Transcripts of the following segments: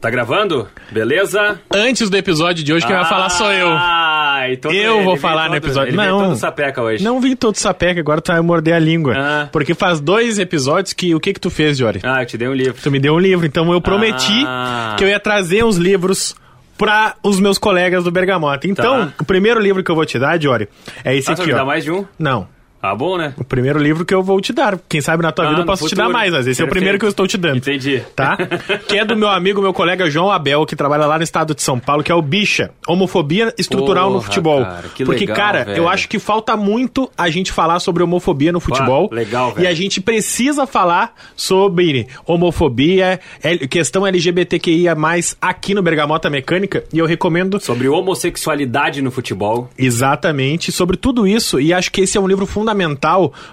Tá gravando? Beleza? Antes do episódio de hoje, quem vai falar sou eu. Ah, então Eu ele vou falar no todo- episódio. Ele Não. todo sapeca hoje. Não vim todo sapeca, agora tu vai morder a língua. Ah. Porque faz dois episódios que o que que tu fez, Jory? Ah, eu te dei um livro. Tu me deu um livro, então eu prometi Ah. que eu ia trazer uns livros pra os meus colegas do Bergamota. Então, Tá. o primeiro livro que eu vou te dar, Jory, é esse Ah, aqui, me ó. mais de um? Não. Ah, bom, né? O primeiro livro que eu vou te dar. Quem sabe na tua Ah, vida eu no posso te futuro. dar mais, mas esse é o Perfeito. primeiro que eu estou te dando. Entendi. Tá? que é do meu amigo, meu colega João Abel, que trabalha lá no estado de São Paulo, que é o Bicha. Homofobia estrutural no Porra, futebol. cara, que Porque, legal, cara, velho. eu acho que falta muito a gente falar sobre homofobia no futebol. legal, velho. E a gente precisa falar sobre homofobia, questão LGBTQIA+, aqui no Bergamota Mecânica. E eu recomendo Sobre homossexualidade no futebol. Exatamente, sobre tudo isso, e acho que esse é um livro fundamental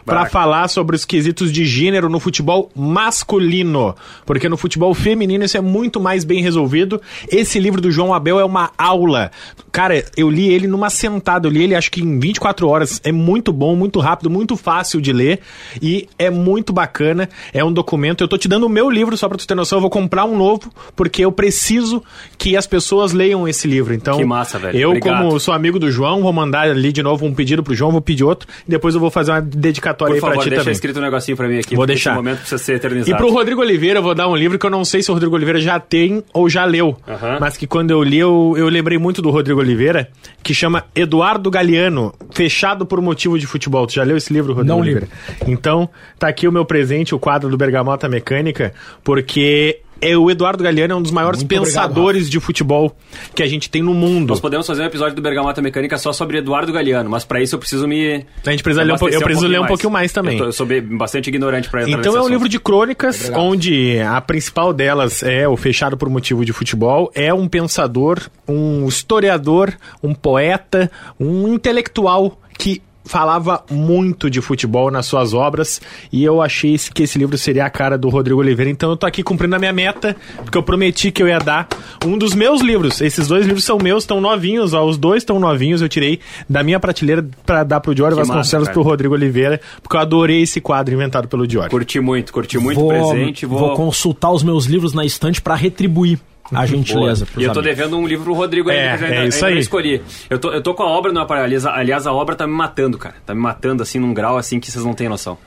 para Baca. falar sobre os quesitos de gênero no futebol masculino, porque no futebol feminino isso é muito mais bem resolvido. Esse livro do João Abel é uma aula. Cara, eu li ele numa sentada, eu li ele acho que em 24 horas. É muito bom, muito rápido, muito fácil de ler e é muito bacana. É um documento. Eu tô te dando o meu livro só para tu ter noção, eu vou comprar um novo porque eu preciso que as pessoas leiam esse livro. Então, Que massa, velho. Eu Obrigado. como sou amigo do João, vou mandar ali de novo um pedido pro João, vou pedir outro, e depois eu vou fazer uma dedicatória Por aí pra favor, ti deixa também. escrito um negocinho pra mim aqui. Vou deixar. Esse momento precisa ser E eternizado. pro Rodrigo Oliveira eu vou dar um livro que eu não sei se o Rodrigo Oliveira já tem ou já leu, mas que quando eu li eu, eu lembrei muito do Rodrigo Oliveira, que chama Eduardo Galeano, Fechado por Motivo de Futebol. Tu já leu esse livro, Rodrigo Não li. Oliveira? Então, tá aqui o meu presente, o quadro do Bergamota Mecânica, porque é, o Eduardo Galeano é um dos maiores Muito obrigado, pensadores de futebol que a gente tem no mundo. Nós podemos fazer um episódio do Bergamota Mecânica só sobre Eduardo Galeano, mas pra isso eu preciso me. A gente precisa ler um po- eu preciso ler um pouquinho pouquinho mais também. Eu, tô- eu sou bastante ignorante entrar Então é um assunto. livro de crônicas, Obrigado. onde a principal delas é o Fechado por Motivo de Futebol. É um pensador, um historiador, um poeta, um intelectual que falava muito de futebol nas suas obras e eu achei que esse livro seria a cara do Rodrigo Oliveira. Então eu tô aqui cumprindo a minha meta, porque eu prometi que eu ia dar um dos meus livros. Esses dois livros são meus, estão novinhos, ó, os dois estão novinhos. Eu tirei da minha prateleira pra dar pro Diório massa, Vasconcelos pro Rodrigo Oliveira, porque eu adorei esse quadro inventado pelo Diório. Curti muito, curti muito vou, o presente. Vou, vou consultar os meus livros na estante pra retribuir a gentileza. E eu tô amigos. devendo um livro pro Rodrigo ainda, É, que eu já é isso ainda não aí. escolhi. Eu tô, eu tô com a obra no aparelho. Aliás, a- obra tá me matando, cara. Tá me matando, assim, num grau, assim, que vocês não têm noção.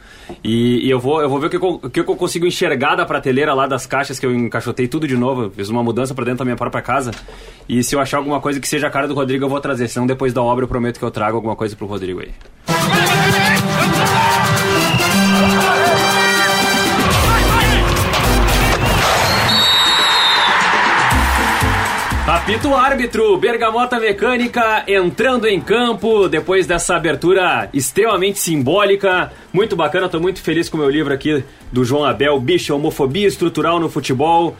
E, e eu, vou, eu vou ver o que, eu- o que eu consigo enxergar da prateleira lá das caixas que eu encaixotei tudo de novo. Eu Fiz uma mudança pra dentro da minha própria casa. E se eu achar alguma coisa que seja a cara do Rodrigo, eu vou trazer. Senão depois da obra eu prometo que eu trago alguma coisa pro Rodrigo aí. Apita o árbitro, Bergamota Mecânica entrando em campo depois dessa abertura extremamente simbólica. Muito bacana, tô muito feliz com o meu livro aqui do João Abel, Bicho, Homofobia Estrutural no Futebol.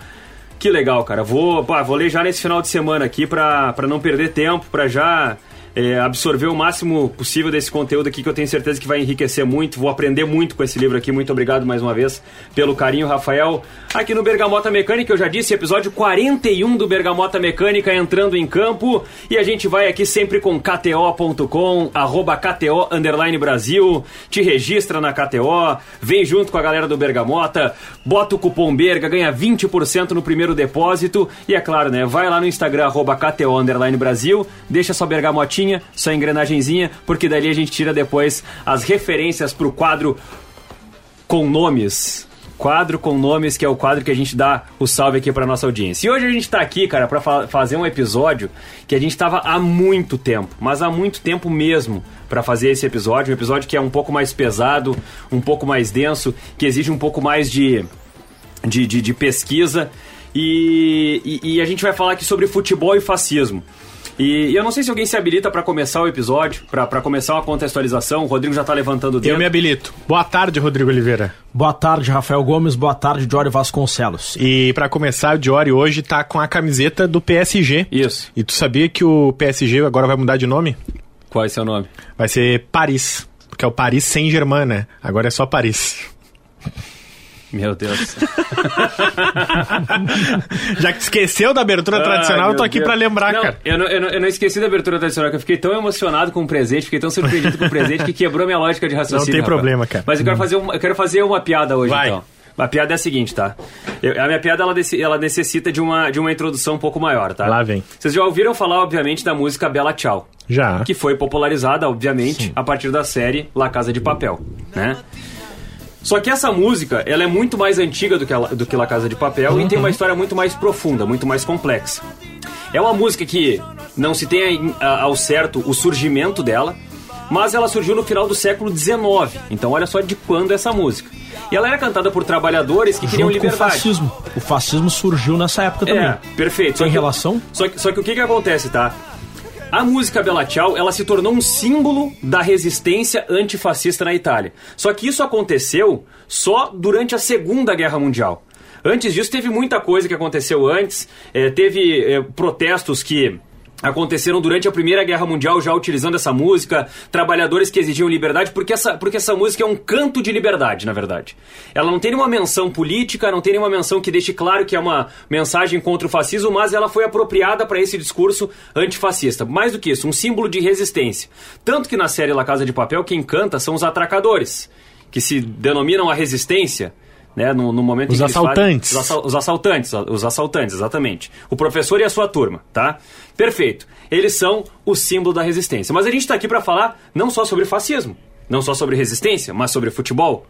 Que legal, cara. Vou, pá, vou ler já nesse final de semana aqui pra não perder tempo, pra já é, absorver o máximo possível desse conteúdo aqui que eu tenho certeza que vai enriquecer muito. Vou aprender muito com esse livro aqui. Muito obrigado mais uma vez pelo carinho, Rafael. Aqui no Bergamota Mecânica, eu já disse, episódio 41 do Bergamota Mecânica entrando em campo. E a gente vai aqui sempre com KTO.com, arroba KTO underline Brasil. Te registra na KTO, vem junto com a galera do Bergamota, bota o cupom Berga, ganha 20% no primeiro depósito. E é claro, né? Vai lá no Instagram, arroba KTO underline Brasil, deixa sua bergamotinha, sua engrenagenzinha, porque dali a gente tira depois as referências pro quadro com nomes. Quadro com nomes, que é o quadro que a gente dá o salve aqui pra nossa audiência. E hoje a gente tá aqui, cara, pra fa- fazer um episódio que a gente tava há muito tempo, mas há muito tempo mesmo, pra fazer esse episódio. Um episódio que é um pouco mais pesado, um pouco mais denso, que exige um pouco mais de, de, de, de pesquisa. E, e, e a gente vai falar aqui sobre futebol e fascismo. E, e eu não sei se alguém se habilita pra começar o episódio, pra pra começar uma contextualização. O Rodrigo já tá levantando o dedo. Eu me habilito. Boa tarde, Rodrigo Oliveira. Boa tarde, Rafael Gomes. Boa tarde, Jório Vasconcelos. E pra começar, o Diori hoje tá com a camiseta do PSG. Isso. E tu sabia que o PSG agora vai mudar de nome? Qual é seu nome? Vai ser Paris. Porque é o Paris Saint-Germain, né? Agora é só Paris. Meu Deus. Já que esqueceu da abertura tradicional, Ai, eu tô aqui Deus. pra lembrar, não, cara. Eu não, eu, não, eu não esqueci da abertura tradicional, que eu fiquei tão emocionado com o presente, fiquei tão surpreendido com o presente que quebrou minha lógica de raciocínio. Não tem Rafael. problema, cara. Mas eu quero fazer uma, eu quero fazer uma piada hoje, Vai. então. A piada é a seguinte, tá? Eu- a minha piada ela, ela necessita de uma, de uma introdução um pouco maior, tá? Lá vem. Vocês já ouviram falar, obviamente, da música Bela Tchau. Já. Que foi popularizada, obviamente, Sim. a partir da série La Casa de Papel, né? Só que essa música, ela é muito mais antiga do que, a, do que La Casa de Papel e tem uma história muito mais profunda, muito mais complexa. É uma música que não se tem aí, a- ao certo o surgimento dela, mas ela surgiu no final do século XIX. Então olha só de quando é essa música. E ela era cantada por trabalhadores que queriam Junto com o liberdade. fascismo. O fascismo surgiu nessa época também. É, perfeito. Só Tem que- relação? Só que, só que o que que acontece, tá? A música Ciao, ela se tornou um símbolo da resistência antifascista na Itália. Só que isso aconteceu só durante a Segunda Guerra Mundial. Antes disso, teve muita coisa que aconteceu antes. É, teve é, protestos que aconteceram durante a Primeira Guerra Mundial já utilizando essa música, trabalhadores que exigiam liberdade, porque essa, porque essa música é um canto de liberdade, na verdade. Ela não tem nenhuma menção política, não tem nenhuma menção que deixe claro que é uma mensagem contra o fascismo, mas ela foi apropriada para esse discurso antifascista. Mais do que isso, um símbolo de resistência. Tanto que na série La Casa de Papel, quem canta são os atracadores, que se denominam a resistência. Né, no, no momento Os assaltantes. fazem- os assal- os assaltantes, os assaltantes, exatamente. O professor e a sua turma, tá? Perfeito. Eles são o símbolo da resistência. Mas a gente está aqui para falar não só sobre fascismo, não só sobre resistência, mas sobre futebol.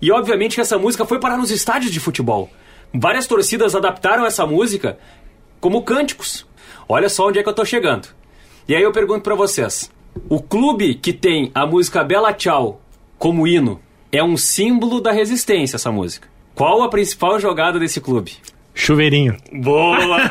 E obviamente que essa música foi parar nos estádios de futebol. Várias torcidas adaptaram essa música como cânticos. Olha só onde é que eu tô chegando. E aí eu pergunto para vocês: o clube que tem a música Bela Tchau como hino é um símbolo da resistência essa música. Qual a principal jogada desse clube? Chuveirinho. Boa!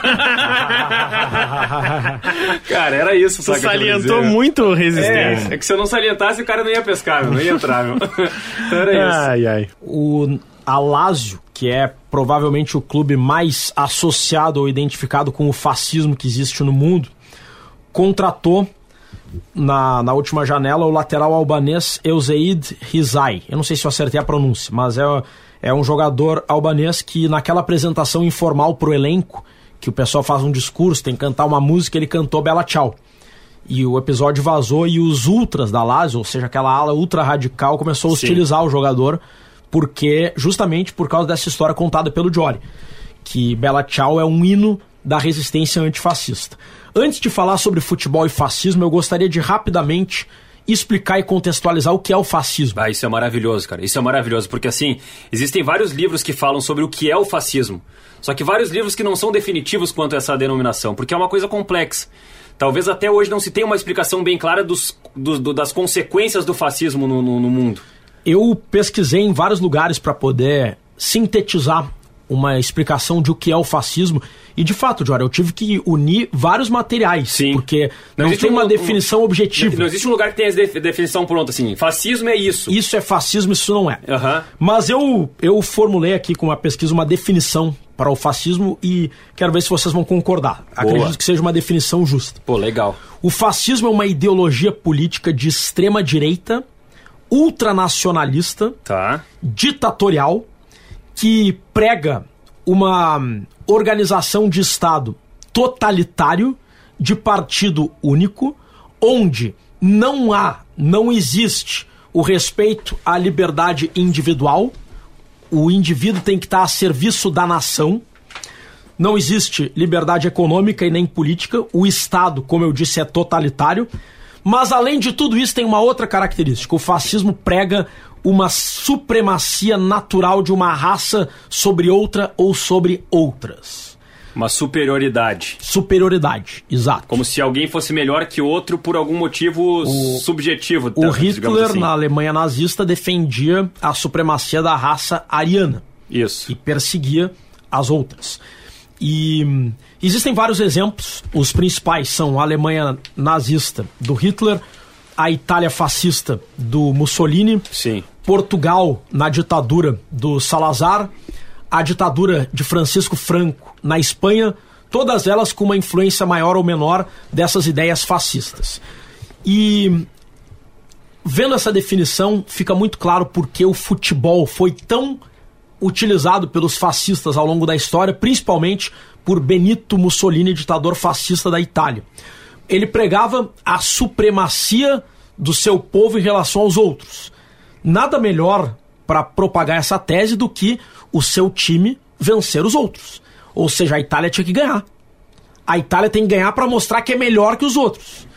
cara, era isso. Queria salientou muito É, resistência. é que se eu não salientasse, o cara não ia pescar, não ia entrar, meu. Então era isso. Ai, ai. O Alásio, que é provavelmente o clube mais associado ou identificado com o fascismo que existe no mundo, contratou na, na última janela o lateral albanês Euseid Rizai. Eu não sei se eu acertei a pronúncia, mas é, é um jogador albanês que naquela apresentação informal pro elenco, que o pessoal faz um discurso, tem que cantar uma música, ele cantou Bela Tchau. E o episódio vazou e os ultras da Lazio, ou seja, aquela ala ultra radical, começou a Sim. hostilizar o jogador, porque justamente por causa dessa história contada pelo Jory, que Bela Tchau é um hino da resistência antifascista. Antes de falar sobre futebol e fascismo, eu gostaria de rapidamente explicar e contextualizar o que é o fascismo. Ah, isso é maravilhoso, cara. Isso é maravilhoso, porque assim, existem vários livros que falam sobre o que é o fascismo. Só que vários livros que não são definitivos quanto a essa denominação, porque é uma coisa complexa. Talvez até hoje não se tenha uma explicação bem clara dos, do- do- das consequências do fascismo no, no- no mundo. Eu pesquisei em vários lugares para poder sintetizar uma explicação de o que é o fascismo. E de fato, Jora, eu tive que unir vários materiais. Sim. Porque não, existe tem uma um- definição objetiva. Não existe um lugar que tenha essa def- definição pronta assim. Fascismo é isso. Isso é fascismo, isso não é. Aham. Mas eu, eu formulei aqui com uma pesquisa uma definição para o fascismo e quero ver se vocês vão concordar. Acredito que seja uma definição justa. Pô, legal. O fascismo é uma ideologia política de extrema direita, ultranacionalista, Tá. ditatorial, que prega uma organização de Estado totalitário, de partido único, onde não há, não existe o respeito à liberdade individual, o indivíduo tem que estar a serviço da nação, não existe liberdade econômica e nem política. O Estado, como eu disse, é totalitário. Mas além de tudo isso, tem uma outra característica. O fascismo prega uma supremacia natural de uma raça sobre outra ou sobre outras. Uma superioridade. Superioridade, exato. Como se alguém fosse melhor que outro por algum motivo subjetivo. O digamos Hitler, assim. na Alemanha nazista, defendia a supremacia da raça ariana. Isso. e perseguia as outras. E hum, existem vários exemplos. Os principais são a Alemanha nazista do Hitler, a Itália fascista do Mussolini, Sim. Portugal na ditadura do Salazar, a ditadura de Francisco Franco na Espanha, todas elas com uma influência maior ou menor dessas ideias fascistas. E vendo essa definição, fica muito claro porque o futebol foi tão utilizado pelos fascistas ao longo da história, principalmente por Benito Mussolini, ditador fascista da Itália. Ele pregava a supremacia do seu povo em relação aos outros. Nada melhor para propagar essa tese do que o seu time vencer os outros. Ou seja, a Itália tinha que ganhar. A Itália tem que ganhar para mostrar que é melhor que os outros.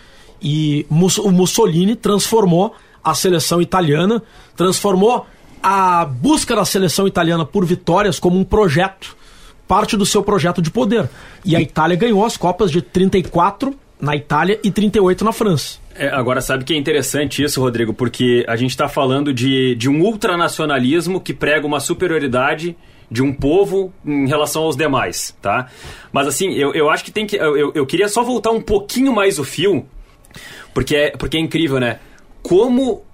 E o Mussolini transformou a seleção italiana, transformou a busca da seleção italiana por vitórias como um projeto, parte do seu projeto de poder. E a Itália ganhou as Copas de 34 na Itália e 38 na França. É, agora, sabe que é interessante isso, Rodrigo, porque a gente está falando de, de um ultranacionalismo que prega uma superioridade de um povo em relação aos demais, tá? Mas assim, eu, eu acho que tem que. Eu, eu queria só voltar um pouquinho mais o fio, porque é, porque é incrível, né? Como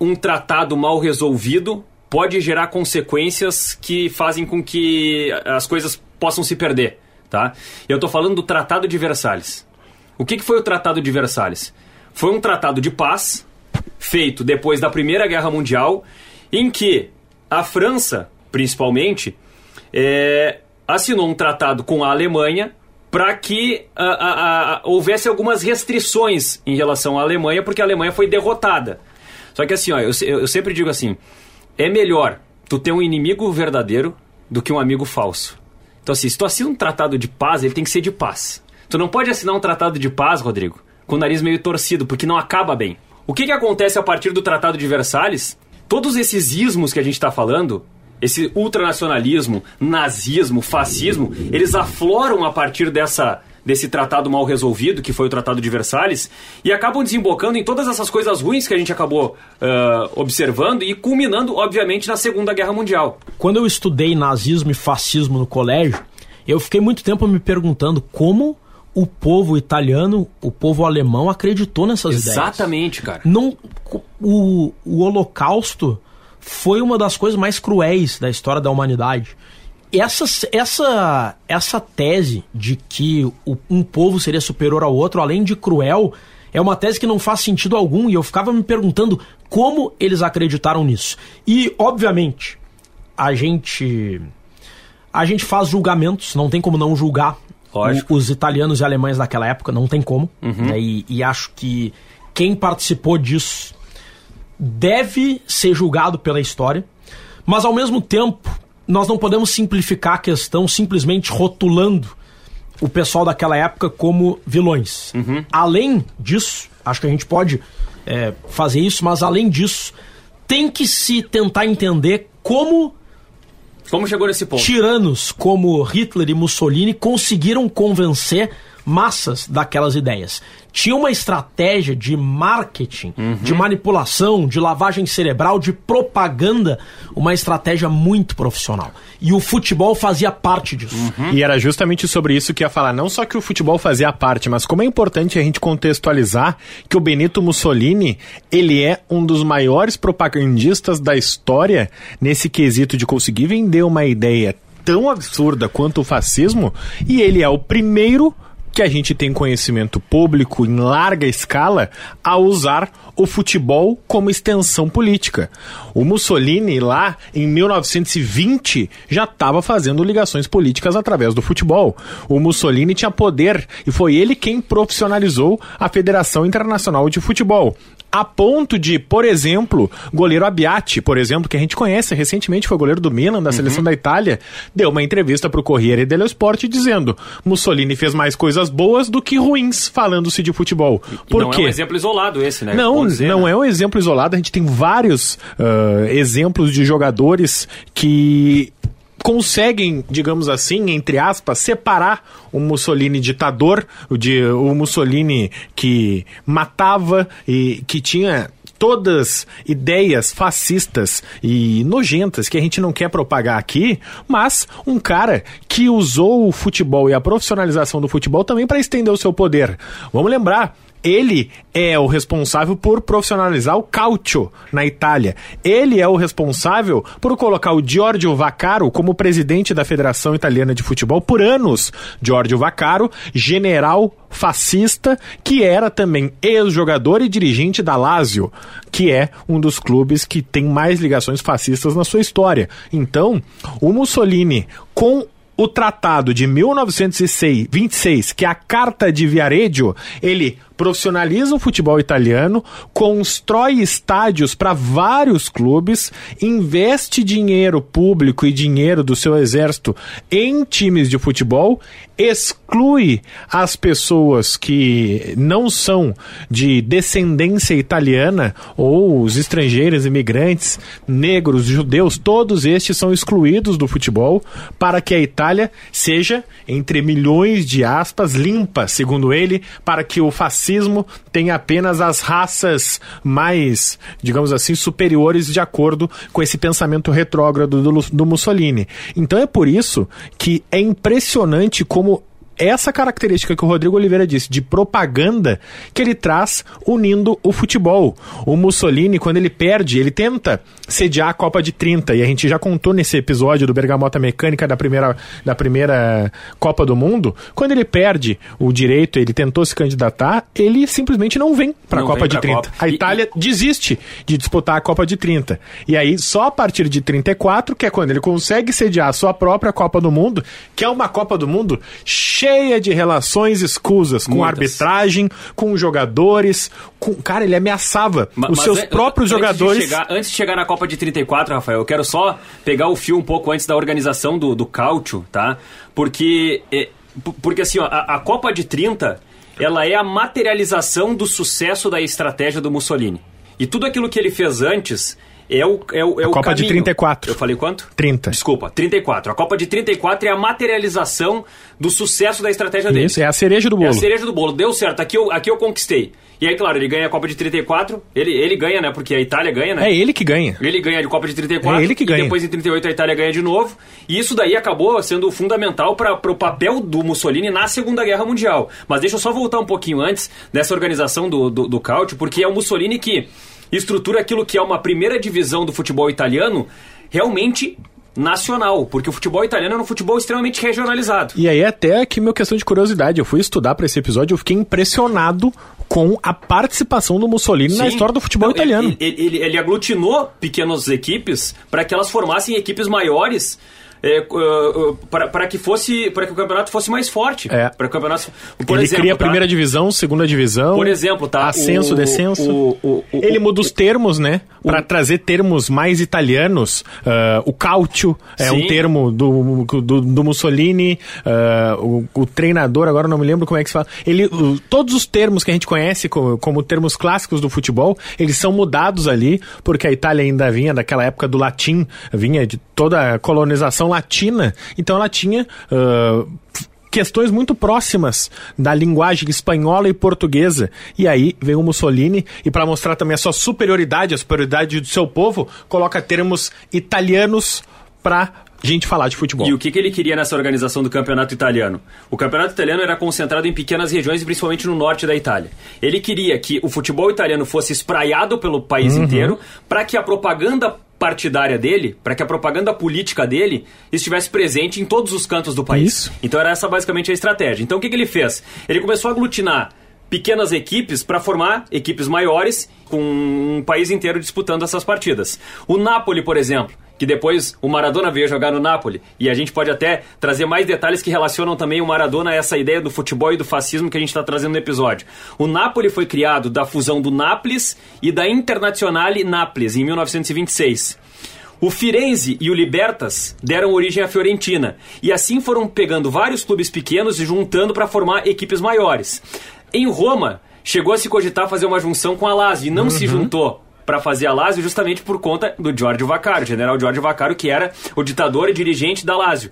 um tratado mal resolvido pode gerar consequências que fazem com que as coisas possam se perder, tá? Eu estou falando do Tratado de Versalhes. O que, que foi o Tratado de Versalhes? Foi um tratado de paz feito depois da Primeira Guerra Mundial, em que a França, principalmente, é, assinou um tratado com a Alemanha para que a, a, a, houvesse algumas restrições em relação à Alemanha, porque a Alemanha foi derrotada. Só que assim, ó, eu, eu sempre digo assim: é melhor tu ter um inimigo verdadeiro do que um amigo falso. Então, assim, se tu assina um tratado de paz, ele tem que ser de paz. Tu não pode assinar um tratado de paz, Rodrigo, com o nariz meio torcido, porque não acaba bem. O que, que acontece a partir do Tratado de Versalhes? Todos esses ismos que a gente está falando, esse ultranacionalismo, nazismo, fascismo, eles afloram a partir dessa desse tratado mal resolvido, que foi o Tratado de Versalhes, e acabam desembocando em todas essas coisas ruins que a gente acabou uh, observando e culminando, obviamente, na Segunda Guerra Mundial. Quando eu estudei nazismo e fascismo no colégio, eu fiquei muito tempo me perguntando como o povo italiano, o povo alemão acreditou nessas Exatamente, ideias. Exatamente, cara. Não, o, o Holocausto foi uma das coisas mais cruéis da história da humanidade essa, essa, essa tese de que um povo seria superior ao outro, além de cruel, é uma tese que não faz sentido algum e eu ficava me perguntando como eles acreditaram nisso. E, obviamente, a gente. A gente faz julgamentos, não tem como não julgar o, os italianos e alemães daquela época, não tem como. Uhum. Né? E, e acho que quem participou disso deve ser julgado pela história. Mas, ao mesmo tempo, nós não podemos simplificar a questão simplesmente rotulando o pessoal daquela época como vilões. Uhum. Além disso, acho que a gente pode é, fazer isso, mas além disso, tem que se tentar entender como. Como chegou nesse ponto? Tiranos como Hitler e Mussolini conseguiram convencer massas daquelas ideias. Tinha uma estratégia de marketing, uhum. de manipulação, de lavagem cerebral, de propaganda, uma estratégia muito profissional. E o futebol fazia parte disso. Uhum. E era justamente sobre isso que ia falar. Não só que o futebol fazia parte, mas como é importante a gente contextualizar que o Benito Mussolini, ele é um dos maiores propagandistas da história nesse quesito de conseguir vender uma ideia tão absurda quanto o fascismo, e ele é o primeiro que a gente tem conhecimento público em larga escala a usar o futebol como extensão política. O Mussolini, lá em 1920, já estava fazendo ligações políticas através do futebol. O Mussolini tinha poder e foi ele quem profissionalizou a Federação Internacional de Futebol a ponto de, por exemplo, goleiro Abbiati, por exemplo, que a gente conhece recentemente, foi goleiro do Milan, da seleção uhum. da Itália, deu uma entrevista para o Corriere dello Sport dizendo Mussolini fez mais coisas boas do que ruins falando-se de futebol. Por não quê? é um exemplo isolado esse, né? Não, dizer, não né? é um exemplo isolado, a gente tem vários uh, exemplos de jogadores que conseguem, digamos assim, entre aspas, separar o Mussolini ditador, o, de, o Mussolini que matava e que tinha todas ideias fascistas e nojentas que a gente não quer propagar aqui, mas um cara que usou o futebol e a profissionalização do futebol também para estender o seu poder. Vamos lembrar ele é o responsável por profissionalizar o calcio na Itália. Ele é o responsável por colocar o Giorgio Vaccaro como presidente da Federação Italiana de Futebol por anos. Giorgio Vaccaro, general fascista, que era também ex-jogador e dirigente da Lazio, que é um dos clubes que tem mais ligações fascistas na sua história. Então, o Mussolini, com o tratado de 1926, que é a Carta de Viareggio, ele profissionaliza o futebol italiano, constrói estádios para vários clubes, investe dinheiro público e dinheiro do seu exército em times de futebol, exclui as pessoas que não são de descendência italiana ou os estrangeiros, imigrantes, negros, judeus, todos estes são excluídos do futebol para que a Itália seja, entre milhões de aspas, limpa, segundo ele, para que o fascismo tenha apenas as raças mais, digamos assim, superiores de acordo com esse pensamento retrógrado do, do Mussolini. Então é por isso que é impressionante como essa característica que o Rodrigo Oliveira disse, de propaganda, que ele traz unindo o futebol. O Mussolini, quando ele perde, ele tenta sediar a Copa de 30, e a gente já contou nesse episódio do Bergamota Mecânica da primeira, da primeira Copa do Mundo, quando ele perde o direito, ele tentou se candidatar, ele simplesmente não vem para a Copa de 30. Copa. A Itália e... desiste de disputar a Copa de 30. E aí, só a partir de 34, que é quando ele consegue sediar a sua própria Copa do Mundo, que é uma Copa do Mundo cheia cheia de relações escusas com Muitas. arbitragem, com jogadores. Com... Cara, ele ameaçava Ma os seus próprios antes jogadores. De chegar, antes de chegar na Copa de 34, Rafael, eu quero só pegar o fio um pouco antes da organização do, do Cáutio, tá? Porque, é, porque assim, ó, a, a Copa de 30 ela é a materialização do sucesso da estratégia do Mussolini. E tudo aquilo que ele fez antes é o, é o, é a o Copa caminho. de 34. Eu falei quanto? 30. Desculpa, 34. A Copa de 34 é a materialização do sucesso da estratégia dele. Isso, é a cereja do bolo. É a cereja do bolo. Deu certo, aqui eu, aqui eu conquistei. E aí, claro, ele ganha a Copa de 34, ele, ele ganha, né? Porque a Itália ganha, né? É ele que ganha. Ele ganha de Copa de 34. É ele que ganha. E depois em 38 a Itália ganha de novo. E isso daí acabou sendo fundamental para o papel do Mussolini na Segunda Guerra Mundial. Mas deixa eu só voltar um pouquinho antes dessa organização do, do, do porque é o Mussolini que estrutura aquilo que é uma primeira divisão do futebol italiano realmente nacional, porque o futebol italiano é um futebol extremamente regionalizado. E aí até aqui minha questão de curiosidade, eu fui estudar para esse episódio, eu fiquei impressionado com a participação do Mussolini Sim. na história do futebol Não, italiano. Ele, ele, ele aglutinou pequenas equipes para que elas formassem equipes maiores é, uh, uh, para que fosse para que o campeonato fosse mais forte. É. Para o campeonato. Por ele exemplo, cria a tá? primeira divisão, segunda divisão. Por exemplo, tá? Ascenso, o, descenso. O, o, ele muda os termos, né? Para trazer termos mais italianos. Uh, o cautio é um termo do, do, do Mussolini. Uh, o, o, treinador, agora não me lembro como é que se fala. Ele, todos os termos que a gente conhece como, como termos clássicos do futebol, eles são mudados ali, porque a Itália ainda vinha daquela época do latim, vinha de toda a colonização latina, então ela tinha. Uh, questões muito próximas da linguagem espanhola e portuguesa. E aí vem o Mussolini e para mostrar também a sua superioridade, a superioridade do seu povo, coloca termos italianos para gente falar de futebol. E o que, que ele queria nessa organização do campeonato italiano? O campeonato italiano era concentrado em pequenas regiões, principalmente no norte da Itália. Ele queria que o futebol italiano fosse espraiado pelo país uhum. inteiro para que a propaganda partidária dele, para que a propaganda política dele estivesse presente em todos os cantos do país. Isso. Então era essa basicamente a estratégia. Então o que, que ele fez? Ele começou a aglutinar pequenas equipes para formar equipes maiores com um país inteiro disputando essas partidas. O Napoli, por exemplo, que depois o Maradona veio jogar no Napoli. E a gente pode até trazer mais detalhes que relacionam também o Maradona a essa ideia do futebol e do fascismo que a gente está trazendo no episódio. O Napoli foi criado da fusão do Nápoles e da Internazionale Nápoles, em 1926. O Firenze e o Libertas deram origem à Fiorentina, e assim foram pegando vários clubes pequenos e juntando para formar equipes maiores. Em Roma, chegou a se cogitar fazer uma junção com a Lazio e não uhum. se juntou para fazer a Lazio justamente por conta do Giorgio Vaccaro, general Giorgio Vaccaro, que era o ditador e dirigente da Lazio.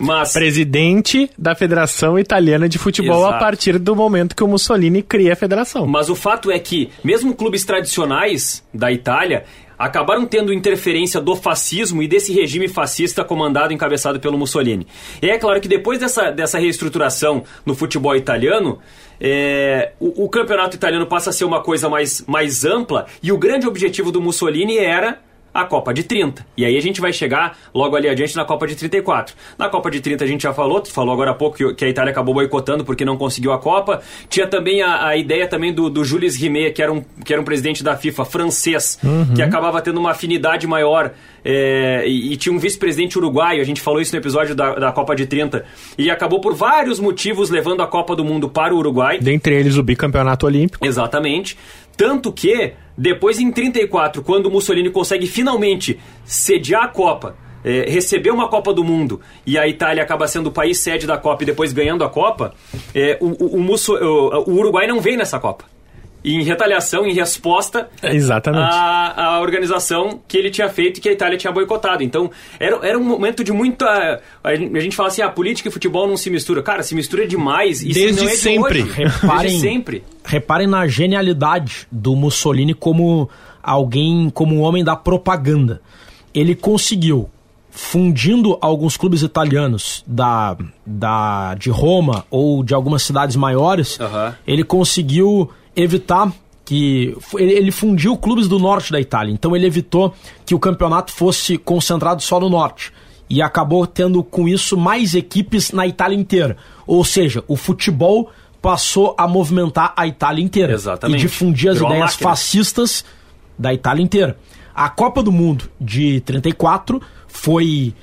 Mas... Presidente da Federação Italiana de Futebol Exato. a partir do momento que o Mussolini cria a federação. Mas o fato é que, mesmo clubes tradicionais da Itália, acabaram tendo interferência do fascismo e desse regime fascista comandado e encabeçado pelo Mussolini. E é claro que depois dessa, dessa reestruturação no futebol italiano, é, o, o, campeonato italiano passa a ser uma coisa mais, mais ampla e o grande objetivo do Mussolini era a Copa de 30. E aí a gente vai chegar logo ali adiante na Copa de 34. Na Copa de 30 a gente já falou, tu falou agora há pouco que a Itália acabou boicotando porque não conseguiu a Copa. Tinha também a, a ideia também do, do Jules Rimet, que era um, que era um presidente da FIFA francês, uhum. que acabava tendo uma afinidade maior é, e, e, tinha um vice-presidente uruguaio, a gente falou isso no episódio da, da Copa de 30, e acabou por vários motivos levando a Copa do Mundo para o Uruguai. Dentre eles o bicampeonato olímpico. Exatamente. Tanto que, depois em 34, quando Mussolini consegue finalmente sediar a Copa, é, receber uma Copa do Mundo e a Itália acaba sendo o país sede da Copa e depois ganhando a Copa, é, o, o, o, o Uruguai não vem nessa Copa em retaliação, em resposta Exatamente. À, à organização que ele tinha feito e que a Itália tinha boicotado. Então, era, era um momento de muita. A gente fala assim: a ah, política e futebol não se mistura. Cara, se mistura demais. E Desde é sempre. De reparem, Desde sempre. Reparem na genialidade do Mussolini como alguém, como um homem da propaganda. Ele conseguiu fundindo alguns clubes italianos da, da de Roma ou de algumas cidades maiores, uhum. ele conseguiu evitar que ele fundiu clubes do norte da Itália, então ele evitou que o campeonato fosse concentrado só no norte e acabou tendo com isso mais equipes na Itália inteira. Ou seja, o futebol passou a movimentar a Itália inteira Exatamente. e difundir as Virou ideias fascistas da Itália inteira. A Copa do Mundo de 34 foi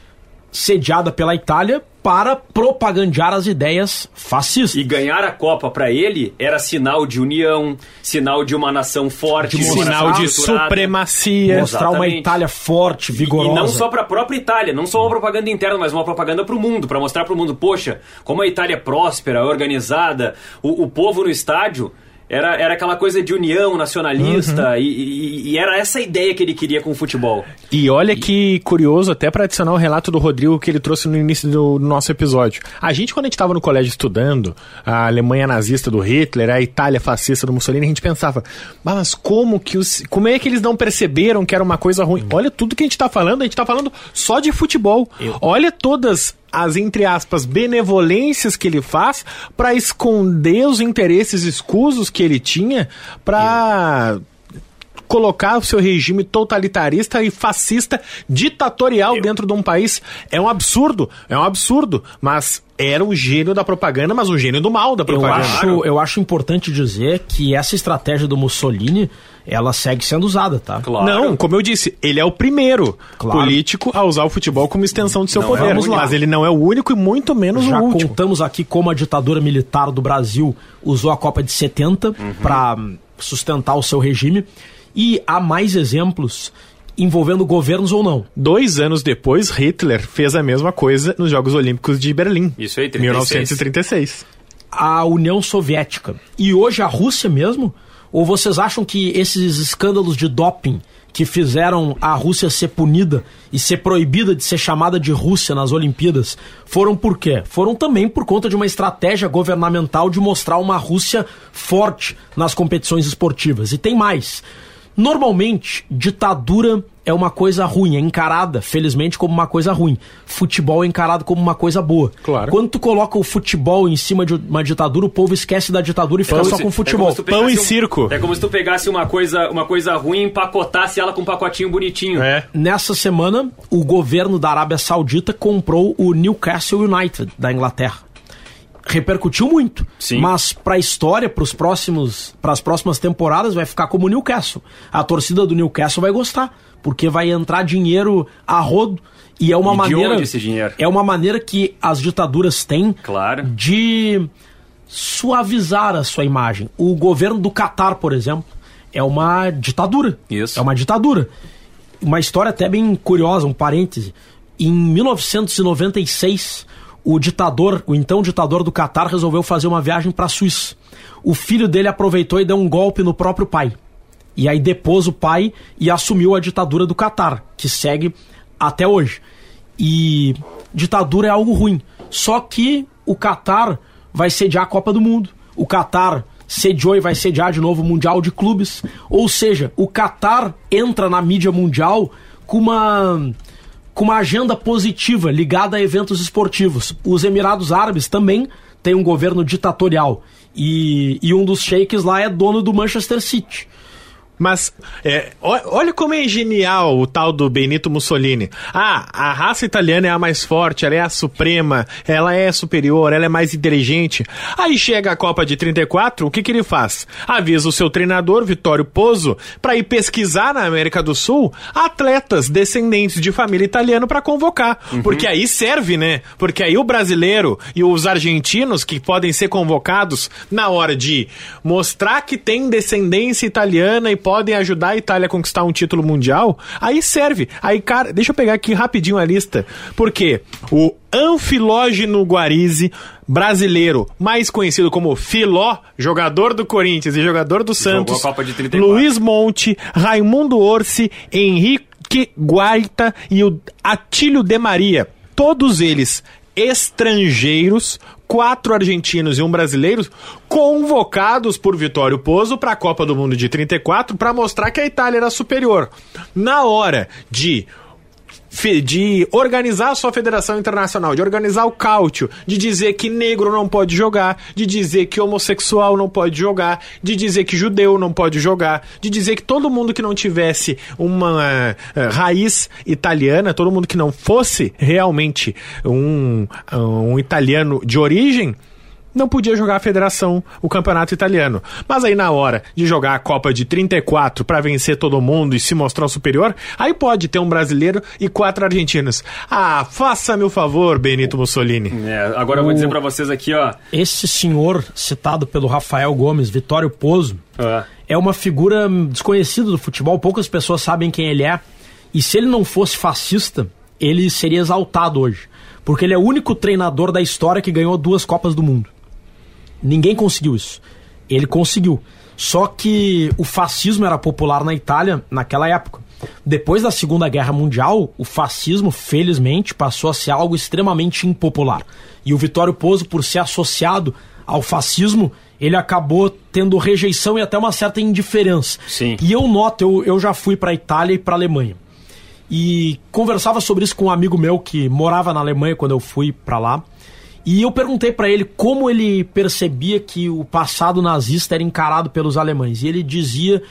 sediada pela Itália para propagandear as ideias fascistas. E ganhar a Copa para ele era sinal de união, sinal de uma nação forte, de sinal de supremacia, mostrar Exatamente. uma Itália forte, vigorosa. E não só para a própria Itália, não só uma propaganda interna, mas uma propaganda para o mundo, para mostrar para o mundo, poxa, como a Itália é próspera, organizada, o, o povo no estádio era, era aquela coisa de união nacionalista uhum. e, e, e, era essa ideia que ele queria com o futebol. E olha e... que curioso, até para adicionar o relato do Rodrigo que ele trouxe no início do, do nosso episódio. A gente, quando a gente estava no colégio estudando a Alemanha nazista do Hitler, a Itália fascista do Mussolini, a gente pensava, mas como que os, como é que eles não perceberam que era uma coisa ruim? Uhum. Olha tudo que a gente está falando, a gente está falando só de futebol. Eu... Olha todas as, entre aspas, benevolências que ele faz para esconder os interesses escusos que ele tinha para colocar o seu regime totalitarista e fascista, ditatorial Eu... dentro de um país. É um absurdo, é um absurdo, mas era um gênio da propaganda, mas um gênio do mal da propaganda. Eu acho, eu acho importante dizer que essa estratégia do Mussolini ela segue sendo usada, tá? Claro. Não, como eu disse, ele é o primeiro claro. político a usar o futebol como extensão de seu não, poder. Mas ele não é o único e muito menos Já o último. Já contamos aqui como a ditadura militar do Brasil usou a Copa de 70 uhum. para sustentar o seu regime. E há mais exemplos envolvendo governos ou não. Dois anos depois, Hitler fez a mesma coisa nos Jogos Olímpicos de Berlim. Isso aí, 36. 1936. A União Soviética. E hoje a Rússia mesmo? Ou vocês acham que esses escândalos de doping que fizeram a Rússia ser punida e ser proibida de ser chamada de Rússia nas Olimpíadas foram por quê? Foram também por conta de uma estratégia governamental de mostrar uma Rússia forte nas competições esportivas. E tem mais. Normalmente, ditadura é uma coisa ruim, é encarada, felizmente, como uma coisa ruim. Futebol é encarado como uma coisa boa. Claro. Quando tu coloca o futebol em cima de uma ditadura, o povo esquece da ditadura e fica só com futebol. É Pão e circo. Um, é como se tu pegasse uma coisa, uma coisa ruim e empacotasse ela com um pacotinho bonitinho. É. Nessa semana, o governo da Arábia Saudita comprou o Newcastle United da Inglaterra repercutiu muito. Sim. Mas para a história, para os próximos, para as próximas temporadas vai ficar como o Newcastle. A torcida do Newcastle vai gostar, porque vai entrar dinheiro a rodo e é uma e maneira de esse dinheiro? é uma maneira que as ditaduras têm claro. de suavizar a sua imagem. O governo do Catar, por exemplo, é uma ditadura. Isso. É uma ditadura. Uma história até bem curiosa, um parêntese. Em 1996, o ditador, o então ditador do Catar, resolveu fazer uma viagem para a Suíça. O filho dele aproveitou e deu um golpe no próprio pai. E aí depôs o pai e assumiu a ditadura do Catar, que segue até hoje. E ditadura é algo ruim. Só que o Catar vai sediar a Copa do Mundo. O Catar sediou e vai sediar de novo o Mundial de Clubes. Ou seja, o Catar entra na mídia mundial com uma com uma agenda positiva ligada a eventos esportivos. Os Emirados Árabes também têm um governo ditatorial e, e um dos sheiks lá é dono do Manchester City. Mas é, olha como é genial o tal do Benito Mussolini. Ah, a raça italiana é a mais forte, ela é a suprema, ela é superior, ela é mais inteligente. Aí chega a Copa de 34, o que, que ele faz? Avisa o seu treinador, Vittorio Pozzo, para ir pesquisar na América do Sul atletas descendentes de família italiana para convocar. Uhum. Porque aí serve, né? Porque aí o brasileiro e os argentinos que podem ser convocados na hora de mostrar que tem descendência italiana e podem ajudar a Itália a conquistar um título mundial, aí serve. Aí, cara, deixa eu pegar aqui rapidinho a lista. Porque o Anfilógeno Guarizi, brasileiro, mais conhecido como Filó, jogador do Corinthians e jogador do Santos, Luiz Monte, Raimundo Orsi, Henrique Guaita e o Atílio de Maria. Todos eles estrangeiros, quatro argentinos e um brasileiro, convocados por Vitório Pozzo para a Copa do Mundo de 34 para mostrar que a Itália era superior. Na hora de de organizar a sua federação internacional, de organizar o cálcio, de dizer que negro não pode jogar, de dizer que homossexual não pode jogar, de dizer que judeu não pode jogar, de dizer que todo mundo que não tivesse uma uh, raiz italiana, todo mundo que não fosse realmente um, um italiano de origem, não podia jogar a federação, o campeonato italiano. Mas aí na hora de jogar a Copa de 34 para vencer todo mundo e se mostrar superior, aí pode ter um brasileiro e quatro argentinos. Ah, faça-me o favor, Benito Mussolini. É, agora eu vou dizer para vocês aqui, ó. Esse senhor citado pelo Rafael Gomes, Vitório Pozo, é. é uma figura desconhecida do futebol, poucas pessoas sabem quem ele é. E se ele não fosse fascista, ele seria exaltado hoje. Porque ele é o único treinador da história que ganhou duas Copas do Mundo. Ninguém conseguiu isso. Ele conseguiu. Só que o fascismo era popular na Itália naquela época. Depois da Segunda Guerra Mundial, o fascismo, felizmente, passou a ser algo extremamente impopular. E o Vittorio Pozzo, por ser associado ao fascismo, ele acabou tendo rejeição e até uma certa indiferença. Sim. E eu noto, eu, eu já fui para a Itália e para a Alemanha. E conversava sobre isso com um amigo meu que morava na Alemanha quando eu fui para lá. E eu perguntei para ele como ele percebia que o passado nazista era encarado pelos alemães. E ele dizia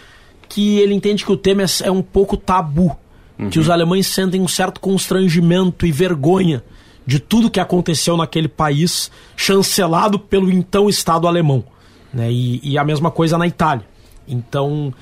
que ele entende que o tema é um pouco tabu, uhum. que os alemães sentem um certo constrangimento e vergonha de tudo que aconteceu naquele país, chancelado pelo então Estado alemão. Né? E, e a mesma coisa na Itália. Então,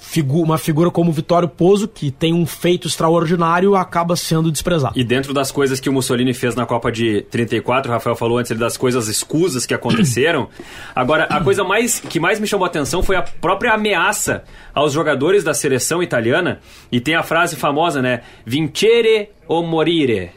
figu uma figura como Vitório Pozzo, que tem um feito extraordinário, acaba sendo desprezado. E dentro das coisas que o Mussolini fez na Copa de 34, o Rafael falou antes das coisas escusas que aconteceram. Agora, a coisa mais que mais me chamou a atenção foi a própria ameaça aos jogadores da seleção italiana. E tem a frase famosa, né? Vincere ou morire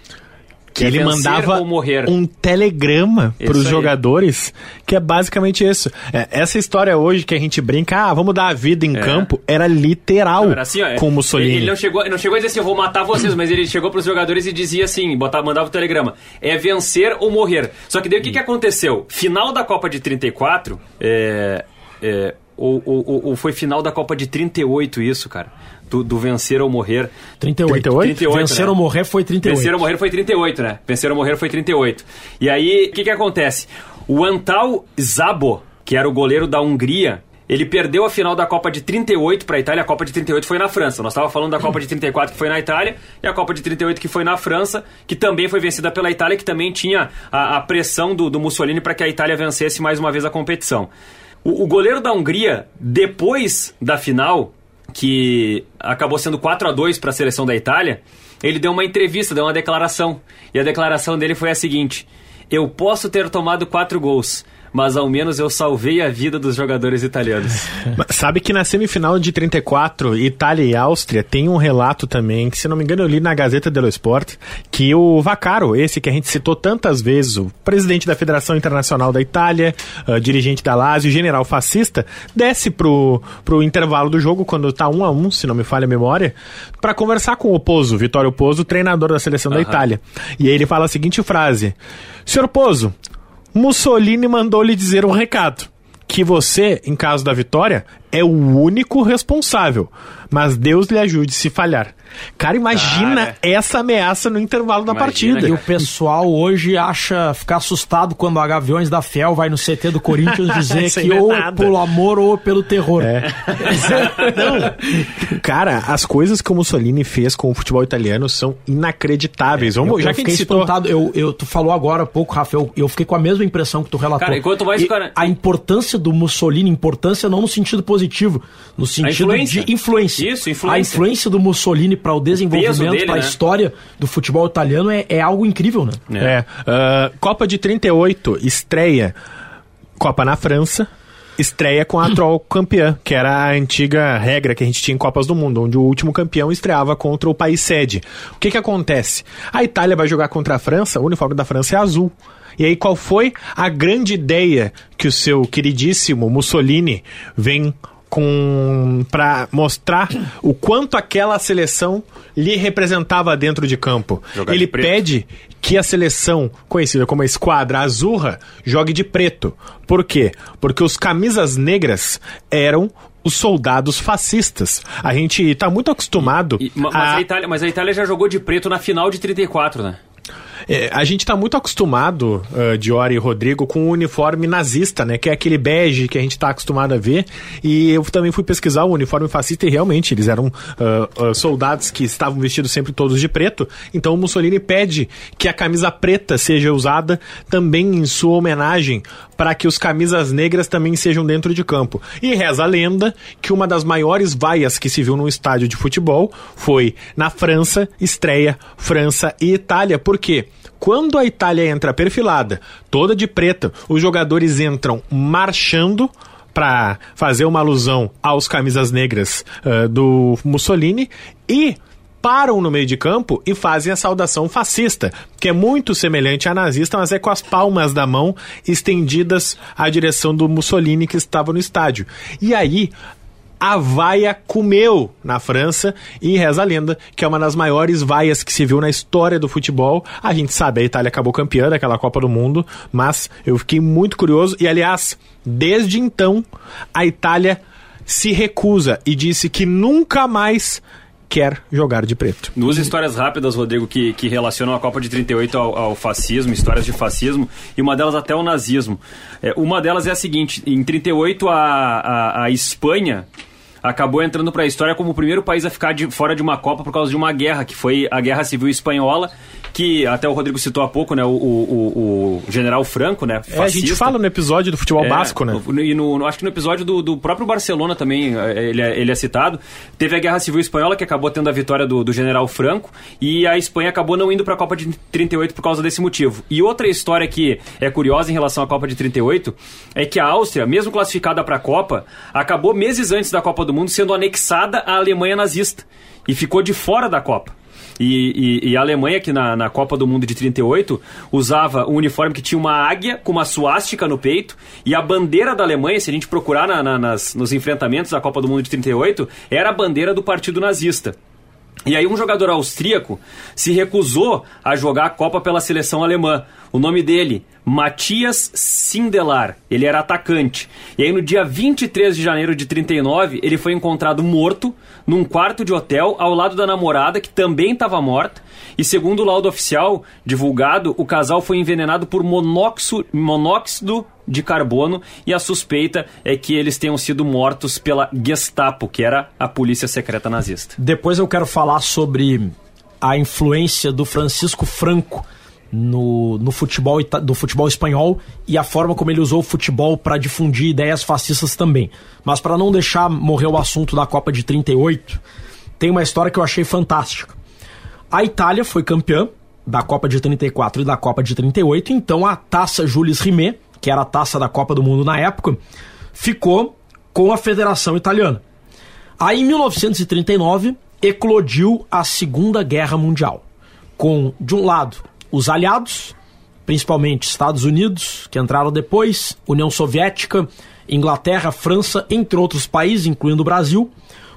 que ele mandava um telegrama para os jogadores, que é basicamente isso. É, essa história hoje que a gente brinca, ah, vamos dar a vida em é. campo, era literal era assim, ó, com o Mussolini. Ele não chegou, não chegou a dizer assim, eu vou matar vocês, mas ele chegou para os jogadores e dizia assim, botava, mandava o telegrama, é vencer ou morrer. Só que daí o que, que aconteceu? Final da Copa de 34, é, é, ou, ou, ou foi final da Copa de 38 isso, cara? Do, do Vencer ou Morrer. 38. 38? 38 Vencer né? ou Morrer foi 38. Vencer ou Morrer foi 38, né? Vencer ou Morrer foi 38. E aí, o que que acontece? O Antal Zabo, que era o goleiro da Hungria, ele perdeu a final da Copa de 38 para a Itália. A Copa de 38 foi na França. Nós estávamos falando da Copa de 34 que foi na Itália e a Copa de 38 que foi na França, que também foi vencida pela Itália, que também tinha a, a pressão do, do Mussolini para que a Itália vencesse mais uma vez a competição. O, o goleiro da Hungria, depois da final, que acabou sendo 4 a 2 para a seleção da Itália, ele deu uma entrevista, deu uma declaração. E a declaração dele foi a seguinte: Eu posso ter tomado quatro gols, mas ao menos eu salvei a vida dos jogadores italianos. Sabe que na semifinal de 34, Itália e Áustria, tem um relato também, que se não me engano eu li na Gazeta dello Sport, que o Vaccaro, esse que a gente citou tantas vezes, o presidente da Federação Internacional da Itália, uh, dirigente da Lazio, general fascista, desce pro, pro intervalo do jogo, quando tá um a um, se não me falha a memória, para conversar com o Pozo, Vitório Pozo, treinador da seleção uhum. da Itália. E aí ele fala a seguinte frase: Senhor Pozo, Mussolini mandou lhe dizer um recado. Que você, em caso da vitória, é o único responsável. Mas Deus lhe ajude se falhar. Cara, imagina Cara. essa ameaça no intervalo da Imagina, partida. E o pessoal hoje acha ficar assustado quando a Gaviões da Fiel vai no CT do Corinthians dizer que é ou é nada. pelo amor ou pelo terror. É. Não. Cara, as coisas que o Mussolini fez com o futebol italiano são inacreditáveis. Vamos, Eu, já eu fiquei citou. espantado. Eu, eu, tu falou agora há pouco, Rafael. Eu fiquei com a mesma impressão que tu relatou. Cara, e quanto mais cara- A importância do Mussolini, importância não no sentido positivo, no sentido influência. de influência. Isso, influência. A influência do Mussolini para o desenvolvimento, para a né? história do futebol italiano é, é algo incrível, né? É. ah, Copa de 38, estreia. Copa na França. Estreia com a atual campeã, que era a antiga regra que a gente tinha em Copas do Mundo, onde o último campeão estreava contra o país sede. O que que acontece? A Itália vai jogar contra a França, o uniforme da França é azul. E aí, qual foi a grande ideia que o seu queridíssimo Mussolini vem com para mostrar o quanto aquela seleção lhe representava dentro de campo? Jogar Ele de pede que a seleção, conhecida como a Esquadra Azurra, jogue de preto. Por quê? Porque os camisas negras eram os soldados fascistas. A gente tá muito acostumado E- ma- mas, a... a Itália, mas a Itália já jogou de preto na final de 34, né? É, a gente tá muito acostumado, uh, Diori e Rodrigo, com o uniforme nazista, né? Que é aquele bege que a gente tá acostumado a ver. E eu também fui pesquisar o uniforme fascista e realmente eles eram uh, uh, soldados que estavam vestidos sempre todos de preto. Então o Mussolini pede que a camisa preta seja usada também em sua homenagem para que os camisas negras também sejam dentro de campo. E reza a lenda que uma das maiores vaias que se viu num estádio de futebol foi na França, estreia França e Itália. Por quê? Quando a Itália entra perfilada, toda de preta, os jogadores entram marchando para fazer uma alusão aos camisas negras ah, do Mussolini e param no meio de campo e fazem a saudação fascista, que é muito semelhante à nazista, mas é com as palmas da mão estendidas à direção do Mussolini que estava no estádio. E aí a vaia comeu na França e reza a lenda que é uma das maiores vaias que se viu na história do futebol. A gente sabe, a Itália acabou campeã daquela Copa do Mundo, mas eu fiquei muito curioso e aliás, desde então a Itália se recusa e disse que nunca mais quer jogar de preto. Duas histórias rápidas, Rodrigo, que, que relacionam a Copa de 38 ao, ao fascismo, histórias de fascismo, e uma delas até ao nazismo. É, uma delas é a seguinte: em 38, a, a, a Espanha acabou entrando para a história como o primeiro país a ficar de, fora de uma Copa por causa de uma guerra, que foi a Guerra Civil Espanhola, que até o Rodrigo citou há pouco, né? O, o, o general Franco, né? É, a gente fala no episódio do futebol É, basco, né? E no, no- acho que no episódio do, do próprio Barcelona também eh, ele é, ele é citado. Teve a Guerra Civil Espanhola, que acabou tendo a vitória do, do general Franco, e a Espanha acabou não indo para a Copa de 38 por causa desse motivo. E outra história que é curiosa em relação à Copa de 38 é que a Áustria, mesmo classificada para a Copa, acabou meses antes da Copa do Mundo sendo anexada à Alemanha nazista e ficou de fora da Copa. E, e- e a Alemanha, que na, na Copa do Mundo de 38, usava um uniforme que tinha uma águia com uma suástica no peito, e a bandeira da Alemanha, se a gente procurar na- na- nas- nos enfrentamentos da Copa do Mundo de 38, era a bandeira do Partido Nazista. E aí um jogador austríaco se recusou a jogar a Copa pela seleção alemã. O nome dele, Matias Sindelar. Ele era atacante. E aí no dia 23 de janeiro de 39, ele foi encontrado morto num quarto de hotel ao lado da namorada, que também estava morta. E segundo o laudo oficial divulgado, o casal foi envenenado por monóxido, monóxido de carbono e a suspeita é que eles tenham sido mortos pela Gestapo, que era a polícia secreta nazista. Depois eu quero falar sobre a influência do Francisco Franco no, no futebol do futebol espanhol e a forma como ele usou o futebol para difundir ideias fascistas também. Mas para não deixar morrer o assunto da Copa de 38, tem uma história que eu achei fantástica. A Itália foi campeã da Copa de 34 e da Copa de 38, então a taça Jules Rimet, que era a taça da Copa do Mundo na época, ficou com a Federação Italiana. Aí, em 1939, eclodiu a Segunda Guerra Mundial. Com, de um lado, os aliados, principalmente Estados Unidos, que entraram depois, União Soviética, Inglaterra, França, entre outros países, incluindo o Brasil,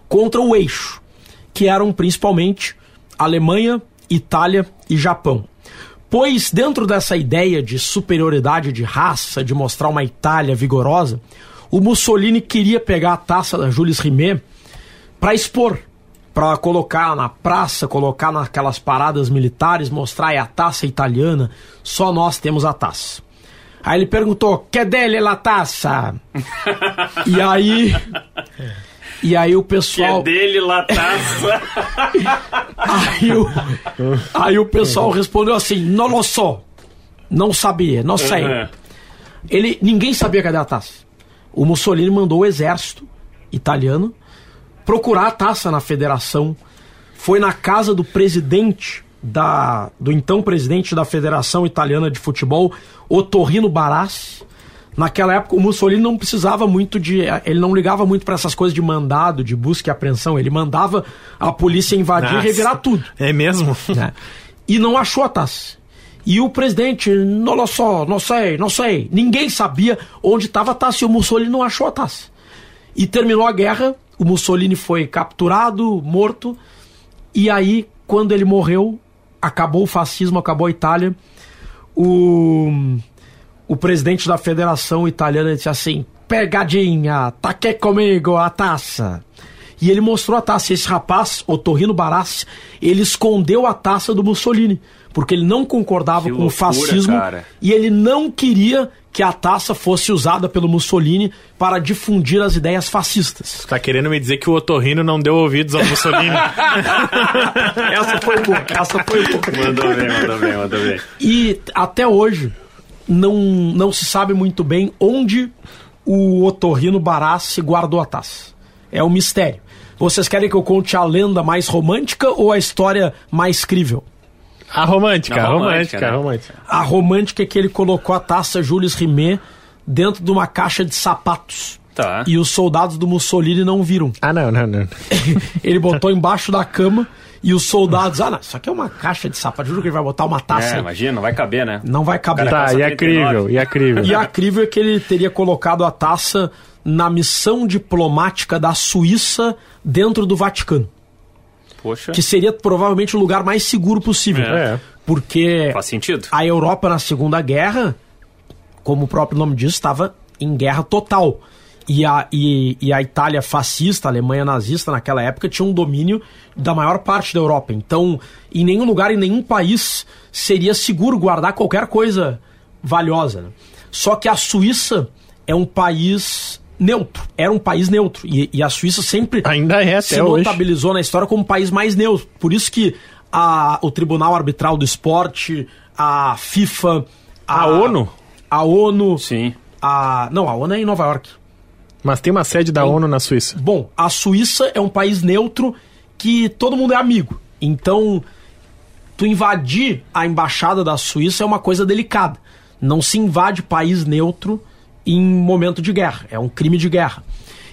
contra o eixo, que eram principalmente Alemanha, Itália e Japão. Pois, dentro dessa ideia de superioridade de raça, de mostrar uma Itália vigorosa, o Mussolini queria pegar a taça da Jules Rimet para expor, para colocar na praça, colocar naquelas paradas militares, mostrar é a taça italiana, só nós temos a taça. Aí ele perguntou: "Que dele la taça?" e aí e aí o pessoal Que é dele lá taça. aí, o, aí o pessoal respondeu assim: "Não lo so." Não sabia, não sei. Uhum. Ele, ninguém sabia cadê a taça. O Mussolini mandou o exército italiano procurar a taça na federação. Foi na casa do presidente da, do então presidente da Federação Italiana de Futebol, Otorrino Barassi. Naquela época o Mussolini não precisava muito de, ele não ligava muito para essas coisas de mandado, de busca e apreensão, ele mandava a polícia invadir Nossa. e revirar tudo É mesmo? né? E não achou a taça. E o presidente, não lo só, não sei, não sei. Ninguém sabia onde estava a taça e o Mussolini não achou a taça. E terminou a guerra, o Mussolini foi capturado, morto. E aí, quando ele morreu, acabou o fascismo, acabou a Itália. O, o presidente da Federação Italiana disse assim: pegadinha, tá aqui comigo a taça. E ele mostrou a taça. Esse rapaz, Otorrino Barassi, ele escondeu a taça do Mussolini, porque ele não concordava Que com o loucura, fascismo cara. e ele não queria que a taça fosse usada pelo Mussolini para difundir as ideias fascistas. Tá querendo me dizer que o Otorrino não deu ouvidos ao Mussolini? Essa foi boa, essa foi boa. mandou bem, mandou bem, mandou bem. E até hoje não, não se sabe muito bem onde o Otorrino Barassi guardou a taça. É um mistério. Vocês querem que eu conte a lenda mais romântica ou a história mais crível? A romântica, Na a romântica, romântica, né? a romântica. A romântica é que ele colocou a taça Jules Rimet dentro de uma caixa de sapatos. Tá. E os soldados do Mussolini não viram. Ah, não, não, não. Ele botou embaixo da cama e os soldados. Ah, não, isso aqui é uma caixa de sapato. Juro que ele vai botar uma taça. É, aí. imagina, não vai caber, né? Não vai caber. Tá, e 39. crível, e a crível. E a crível é que ele teria colocado a taça na missão diplomática da Suíça dentro do Vaticano. Poxa, Que seria provavelmente o lugar mais seguro possível. É. Porque faz sentido. a Europa na Segunda Guerra, como o próprio nome diz, estava em guerra total. E a, e, e a Itália fascista, a Alemanha nazista naquela época, tinha um domínio da maior parte da Europa. Então, em nenhum lugar, em nenhum país, seria seguro guardar qualquer coisa valiosa. né? Só que a Suíça é um país neutro. Era um país neutro. E, e a Suíça sempre Ainda é se até hoje. notabilizou na história como um país mais neutro. Por isso que a, o Tribunal Arbitral do Esporte, a FIFA, A ONU? a ONU, Sim. a não, a ONU é em Nova York. Mas tem uma sede da ONU na Suíça. Bom, a Suíça é um país neutro que todo mundo é amigo. Então, tu invadir a embaixada da Suíça é uma coisa delicada. Não se invade país neutro em momento de guerra. É um crime de guerra.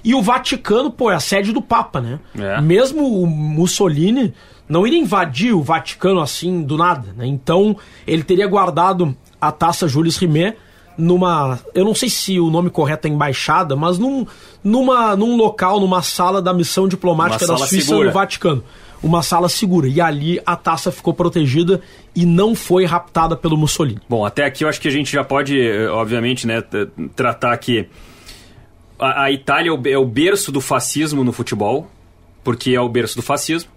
E o Vaticano, pô, é a sede do Papa, né? É. Mesmo o Mussolini não iria invadir o Vaticano assim do nada, né? Então, ele teria guardado a taça Jules Rimet numa, eu não sei se o nome correto é embaixada, mas num, numa, num local, numa sala da missão diplomática Uma da Suíça segura. no Vaticano. Uma sala segura. E ali a taça ficou protegida e não foi raptada pelo Mussolini. Bom, até aqui eu acho que a gente já pode, eh, obviamente, né, tratar que a, a Itália é o, é o berço do fascismo no futebol, porque é o berço do fascismo,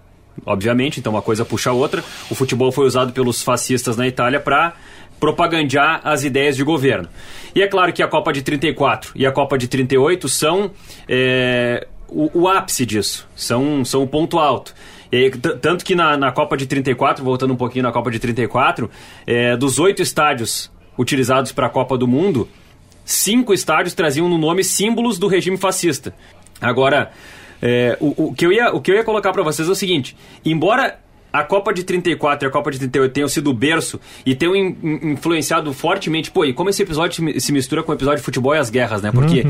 obviamente, então uma coisa puxa a outra. O futebol foi usado pelos fascistas na Itália para propagandear as ideias de governo. E é claro que a Copa de 34 e a Copa de 38 são é, o, o ápice disso, são, são o ponto alto. E tanto que na, na Copa de 34, voltando um pouquinho na Copa de 34, é, dos oito estádios utilizados para a Copa do Mundo, cinco estádios traziam no nome símbolos do regime fascista. Agora, é, o, o que eu ia, o que eu ia colocar para vocês é o seguinte: embora a Copa de 34 e a Copa de 38 tenham sido o berço e tenham in- in- influenciado fortemente, pô, e como esse episódio se mi- se mistura com o episódio de futebol e as guerras, né? Porque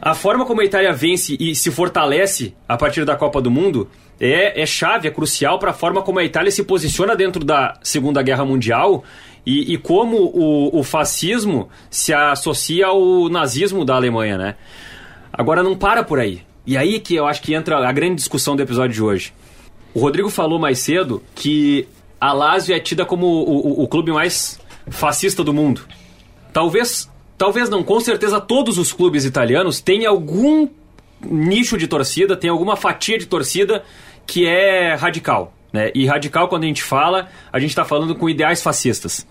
a forma como a Itália vence e se fortalece a partir da Copa do Mundo é, é chave, é crucial para a forma como a Itália se posiciona dentro da Segunda Guerra Mundial e, e como o, o fascismo se associa ao nazismo da Alemanha, né? Agora não para por aí. E aí que eu acho que entra a grande discussão do episódio de hoje. O Rodrigo falou mais cedo que a Lazio é tida como o, o- o clube mais fascista do mundo. Talvez, talvez não, com certeza todos os clubes italianos têm algum nicho de torcida, tem alguma fatia de torcida que é radical. Né? E radical, quando a gente fala, a gente está falando com ideais fascistas.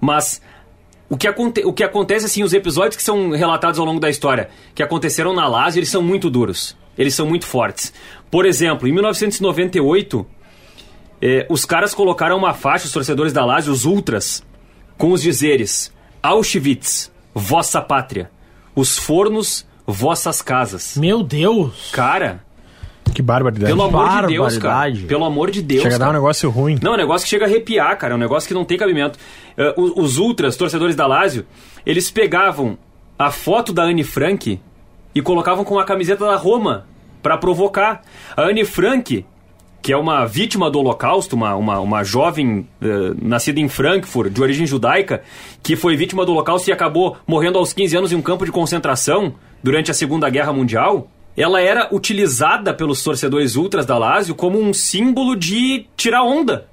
Mas o que, aconte o que acontece, assim, os episódios que são relatados ao longo da história, que aconteceram na Lazio, eles são muito duros. Eles são muito fortes. Por exemplo, em 1998, eh, os caras colocaram uma faixa, os torcedores da Lazio, os ultras, com os dizeres Auschwitz, vossa pátria. Os fornos, vossas casas. Meu Deus! Cara, Que barbaridade. pelo amor de Deus, cara. Barbaridade. Pelo amor de Deus, Chega a dar um negócio ruim. Não, é um negócio que chega a arrepiar, cara. É um negócio que não tem cabimento. Eh, os, ultras, torcedores da Lazio, eles pegavam a foto da Anne Frank e colocavam com a camiseta da Roma pra provocar. A Anne Frank, que é uma vítima do Holocausto, uma, uma, uma jovem eh, nascida em Frankfurt, de origem judaica, que foi vítima do Holocausto e acabou morrendo aos 15 anos em um campo de concentração durante a Segunda Guerra Mundial. Ela era utilizada pelos torcedores ultras da Lazio como um símbolo de tirar onda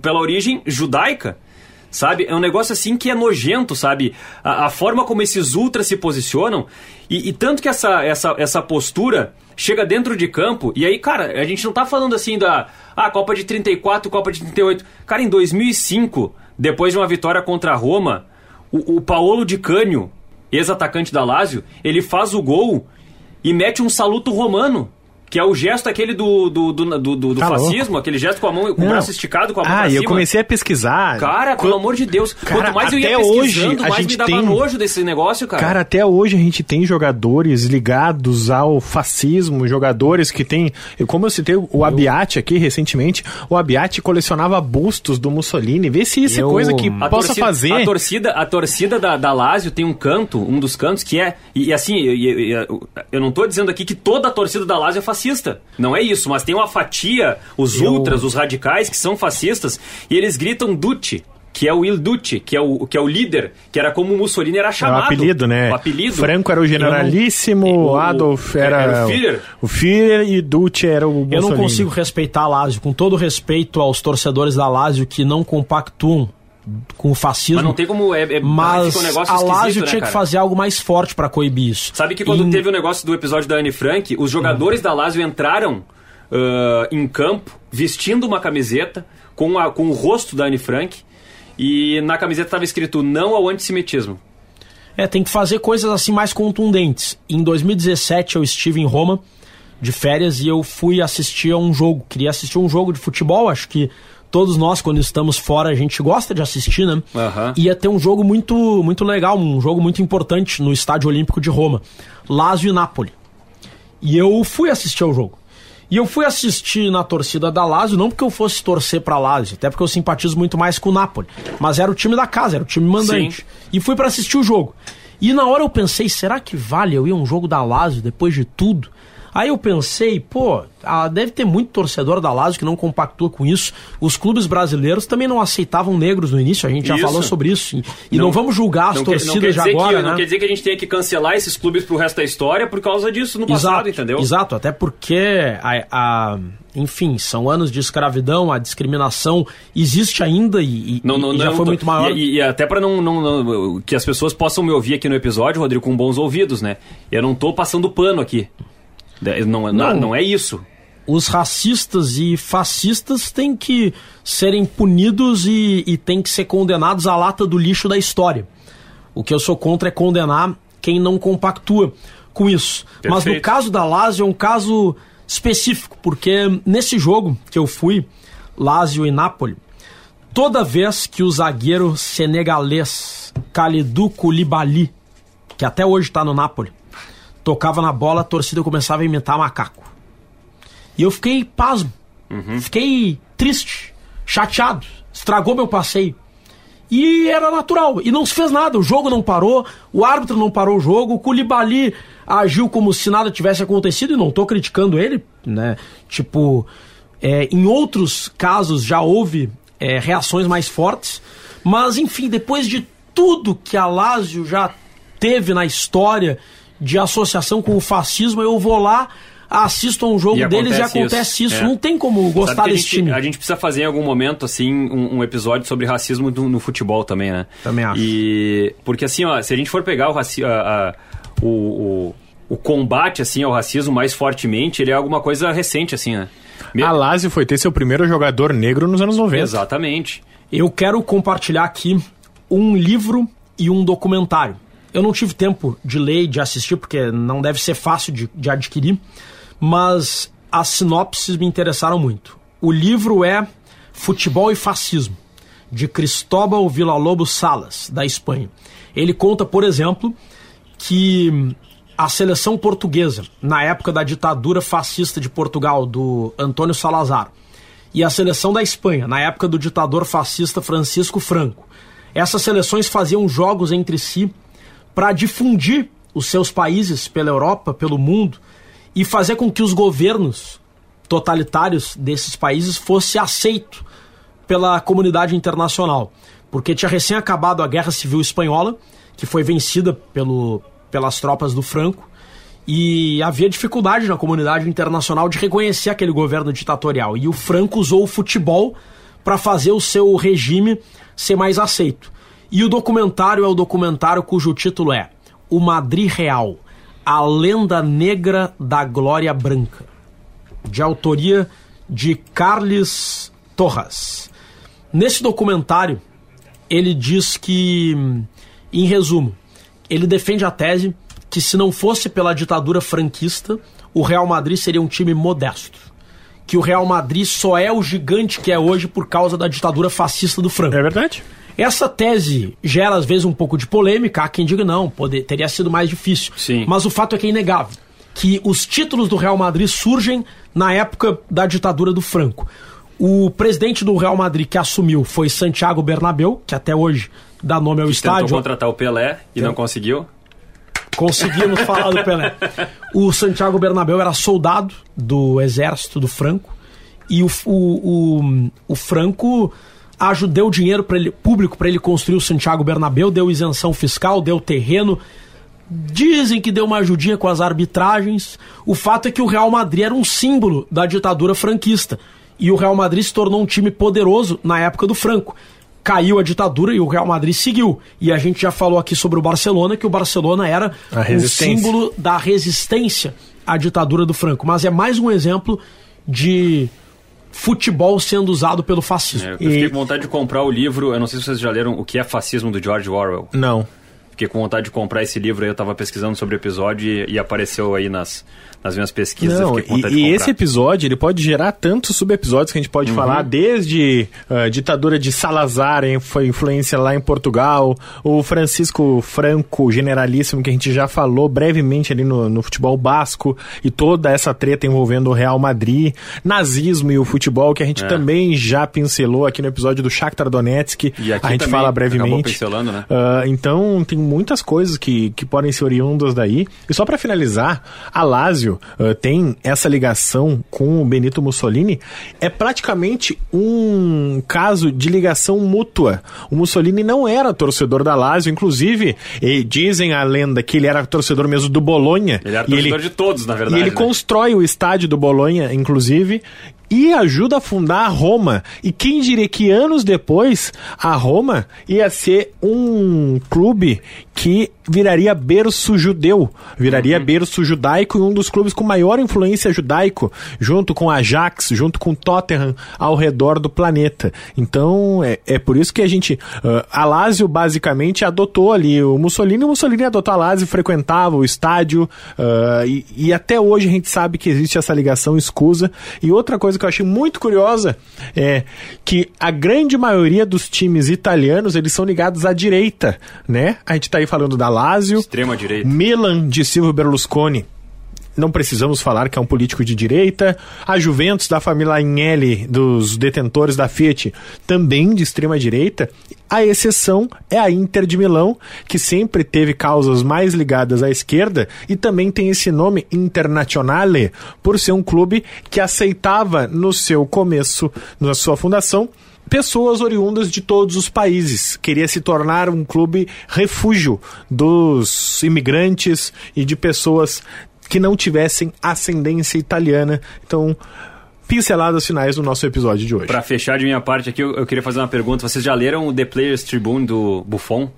pela origem judaica. Sabe? É um negócio assim que é nojento, sabe? A, a forma como esses ultras se posicionam. E, e tanto que essa, essa, essa postura chega dentro de campo. E aí, cara, a gente não tá falando assim da ah, Copa de 34, Copa de 38. Cara, em 2005, depois de uma vitória contra a Roma, o, o Paolo Di Canio, ex-atacante da Lazio, ele faz o gol e mete um saluto romano. Que é o gesto aquele do, do, do, do, do Tá fascismo, aquele gesto com a mão, com o braço esticado, com a mão Ah, pra e eu cima. comecei a pesquisar. Cara, pelo amor de Deus. Cara, Quanto mais eu ia hoje pesquisando, a mais me dava tem- nojo desse negócio, cara. Cara, até hoje a gente tem jogadores ligados ao fascismo, jogadores que tem. Como eu citei o Abiati aqui recentemente, o Abiati colecionava bustos do Mussolini. Vê se isso Eu- é coisa que a possa torcida, fazer. A torcida, a torcida da, da Lazio tem um canto, um dos cantos, que é. E, e assim, eu, eu, eu- eu não tô dizendo aqui que toda a torcida da Lazio é fascista. Não é isso, mas tem uma fatia, os Eu- ultras, os radicais, que são fascistas, e eles gritam Duce. Que é o Il Duce, que é o, que é o líder, que era como o Mussolini era É o chamado. apelido, né? O apelido. Franco era o generalíssimo, o- Adolf o- era, era o Führer. o Führer e Duce era o Eu não Mussolini. consigo respeitar a Lazio, com todo respeito aos torcedores da Lazio que não compactuam com o fascismo. Mas não tem como. É, é, Mas fica um negócio a Lazio né, tinha que cara? fazer algo mais forte pra coibir isso. Sabe que quando Em- teve o negócio do episódio da Anne Frank, os jogadores da Lazio entraram ah, em campo vestindo uma camiseta com, a- com o rosto da Anne Frank e na camiseta estava escrito não ao antissemitismo. É, tem que fazer coisas assim mais contundentes. Em 2017 eu estive em Roma de férias e eu fui assistir a um jogo. Queria assistir um jogo de futebol, acho que todos nós quando estamos fora a gente gosta de assistir, né? Aham. Ia ter um jogo muito muito legal, um jogo muito importante no Estádio Olímpico de Roma, Lazio e Napoli. E eu fui assistir ao jogo. E eu fui assistir na torcida da Lazio, não porque eu fosse torcer pra Lazio, até porque eu simpatizo muito mais com o Napoli. Mas era o time da casa, era o time mandante. Sim. E fui pra assistir o jogo. E na hora eu pensei, será que vale eu ir a um jogo da Lazio depois de tudo? Aí eu pensei, pô, ah, deve ter muito torcedor da Lazio que não compactua com isso. Os clubes brasileiros também não aceitavam negros no início, a gente já Isso. falou sobre isso. E, e não, vamos julgar as não torcidas não de agora, que, né? Não quer dizer que a gente tenha que cancelar esses clubes pro resto da história por causa disso no passado, entendeu? Exato, até porque a, a- enfim, são anos de escravidão, a discriminação existe ainda e, Não, não, e já não, foi muito maior. E, e até pra não, não- não- que as pessoas possam me ouvir aqui no episódio, Rodrigo, com bons ouvidos, né? Eu não tô passando pano aqui. De- Não, não. Não. é isso. Os racistas e fascistas têm que serem punidos e, e têm que ser condenados à lata do lixo da história. O que eu sou contra é condenar quem não compactua com isso. Mas no Perfeito. caso da Lazio é um caso específico, porque nesse jogo que eu fui, Lazio e Napoli, toda vez que o zagueiro senegalês Kalidou Koulibaly, que até hoje está no Napoli, tocava na bola, a torcida começava a imitar macaco. E eu fiquei pasmo. Fiquei triste, chateado. Estragou meu passeio. E era natural. E não se fez nada. O jogo não parou, o árbitro não parou o jogo, o Koulibaly agiu como se nada tivesse acontecido e não tô criticando ele, né? Tipo, é, em outros casos já houve é, reações mais fortes. Mas, enfim, depois de tudo que a Lazio já teve na história de associação com o fascismo, eu vou lá, assisto a um jogo E deles e acontece acontece isso. isso. É. Não tem como gostar desse gente, time. A gente precisa fazer em algum momento, assim, um, um episódio sobre racismo no, no futebol também, né? Também acho. E, porque, assim, ó, se a gente for pegar o, raci a- a- o, o, o combate, assim, ao racismo mais fortemente, ele é alguma coisa recente, assim, né? A Lazio foi ter seu primeiro jogador negro nos anos 90. Exatamente. Eu quero compartilhar aqui um livro e um documentário. Eu não tive tempo de ler e de assistir, porque não deve ser fácil de, de adquirir, mas as sinopses me interessaram muito. O livro é Futebol e Fascismo, de Cristóbal Villa-Lobos Salas, da Espanha. Ele conta, por exemplo, que a seleção portuguesa, na época da ditadura fascista de Portugal, do Antônio Salazar, e a seleção da Espanha, na época do ditador fascista Francisco Franco, essas seleções faziam jogos entre si para difundir os seus países pela Europa, pelo mundo, e fazer com que os governos totalitários desses países fosse aceito pela comunidade internacional, porque tinha recém acabado a Guerra Civil Espanhola, que foi vencida pelo, pelas tropas do Franco, e havia dificuldade na comunidade internacional de reconhecer aquele governo ditatorial. E o Franco usou o futebol para fazer o seu regime ser mais aceito. E o documentário é o documentário cujo título é O Madrid Real A Lenda Negra da Glória Branca, de autoria de Carles Torres. Nesse documentário, ele diz que, em resumo, ele defende a tese que se não fosse pela ditadura franquista, o Real Madrid seria um time modesto. Que o Real Madrid só é o gigante que é hoje por causa da ditadura fascista do Franco. É verdade. Essa tese gera às vezes um pouco de polêmica, há quem diga não, poder, teria sido mais difícil. Sim. Mas o fato é que é inegável que os títulos do Real Madrid surgem na época da ditadura do Franco. O presidente do Real Madrid que assumiu foi Santiago Bernabéu, que até hoje dá nome ao Tentou estádio. contratar o Pelé e não conseguiu. Conseguimos falar do Pelé. O Santiago Bernabéu era soldado do exército do Franco e o, o, o, o Franco ajudou deu dinheiro pra ele, público para ele construir o Santiago Bernabéu, deu isenção fiscal, deu terreno. Dizem que deu uma ajudinha com as arbitragens. O fato é que o Real Madrid era um símbolo da ditadura franquista. E o Real Madrid se tornou um time poderoso na época do Franco caiu a ditadura e o Real Madrid seguiu. E a gente já falou aqui sobre o Barcelona, que o Barcelona era um símbolo da resistência à ditadura do Franco. Mas é mais um exemplo de futebol sendo usado pelo fascismo. É, eu fiquei com vontade de comprar o livro, eu não sei se vocês já leram O que é Fascismo do George Orwell. Não. Fiquei com vontade de comprar esse livro aí, eu tava pesquisando sobre o episódio e, e apareceu aí nas, nas minhas pesquisas. Não, e, e esse episódio ele pode gerar tantos subepisódios que a gente pode falar, desde a ditadura de Salazar, foi influência lá em Portugal, o Francisco Franco, generalíssimo, que a gente já falou brevemente ali no, no futebol basco, e toda essa treta envolvendo o Real Madrid, nazismo e o futebol, que a gente É. também já pincelou aqui no episódio do Shakhtar Donetsk, E a gente fala brevemente. né? Ah, então tem muitas coisas que, que podem ser oriundas daí. E só para finalizar, a Lazio ah, tem essa ligação com o Benito Mussolini. É praticamente um caso de ligação mútua. O Mussolini não era torcedor da Lazio, inclusive dizem a lenda que ele era torcedor mesmo do Bolonha. Ele era E torcedor de todos, na verdade. e ele né? constrói o estádio do Bolonha, inclusive, e ajuda a fundar a Roma. E quem diria que anos depois a Roma ia ser um clube que viraria berço judeu, viraria berço judaico e um dos clubes com maior influência judaico, junto com Ajax, junto com Tottenham ao redor do planeta. Então é, é por isso que a gente. Uh, a Lazio basicamente adotou ali o Mussolini, o Mussolini adotou a Lazio, frequentava o estádio uh, e, e até hoje a gente sabe que existe essa ligação escusa. E outra coisa que eu achei muito curiosa é que a grande maioria dos times italianos eles são ligados à direita, né? A gente tá aí falando da Lazio, Extrema direita. Milan de Silvio Berlusconi. Não precisamos falar que é um político de direita. A Juventus da família Agnelli, dos detentores da Fiat, também de extrema direita. A exceção é a Inter de Milão, que sempre teve causas mais ligadas à esquerda e também tem esse nome Internazionale, por ser um clube que aceitava no seu começo, na sua fundação, pessoas oriundas de todos os países. Queria se tornar um clube refúgio dos imigrantes e de pessoas que não tivessem ascendência italiana. Então, pinceladas finais do nosso episódio de hoje. Pra fechar de minha parte aqui, eu, eu queria fazer uma pergunta. Vocês já leram o The Players Tribune do Buffon?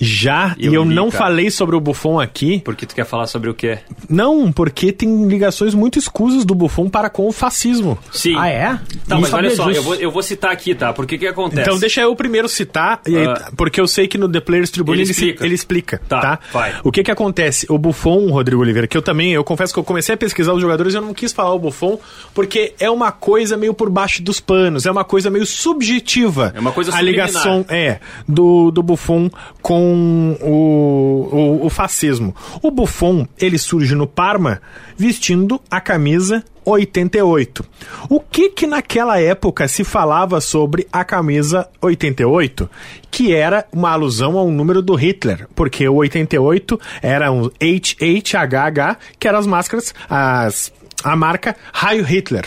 Já, Eu e eu li, não cara. falei sobre o Buffon aqui. Porque tu quer falar sobre o quê? Não, porque tem ligações muito escusas do Buffon para com o fascismo. Sim. Ah, é? Tá, Não mas olha só, eu vou, eu vou citar aqui, tá? Porque que acontece? Então deixa eu primeiro citar, aí- Ah. porque eu sei que no The Players Tribune Ele ele, explica. ele explica, Tá, tá? vai. O que que acontece? O Buffon, Rodrigo Oliveira, que eu também, eu confesso que eu comecei a pesquisar os jogadores e eu não quis falar o Buffon, porque é uma coisa meio por baixo dos panos, é uma coisa meio subjetiva. É uma coisa A subliminar. ligação, é, do, do Buffon com o, o, o fascismo. O Buffon, ele surge no Parma vestindo a camisa 88. O que que naquela época se falava sobre a camisa 88? Que era uma alusão ao número do Hitler, porque o 88 era um HHHH, que eram as máscaras, as a marca Raio Hitler.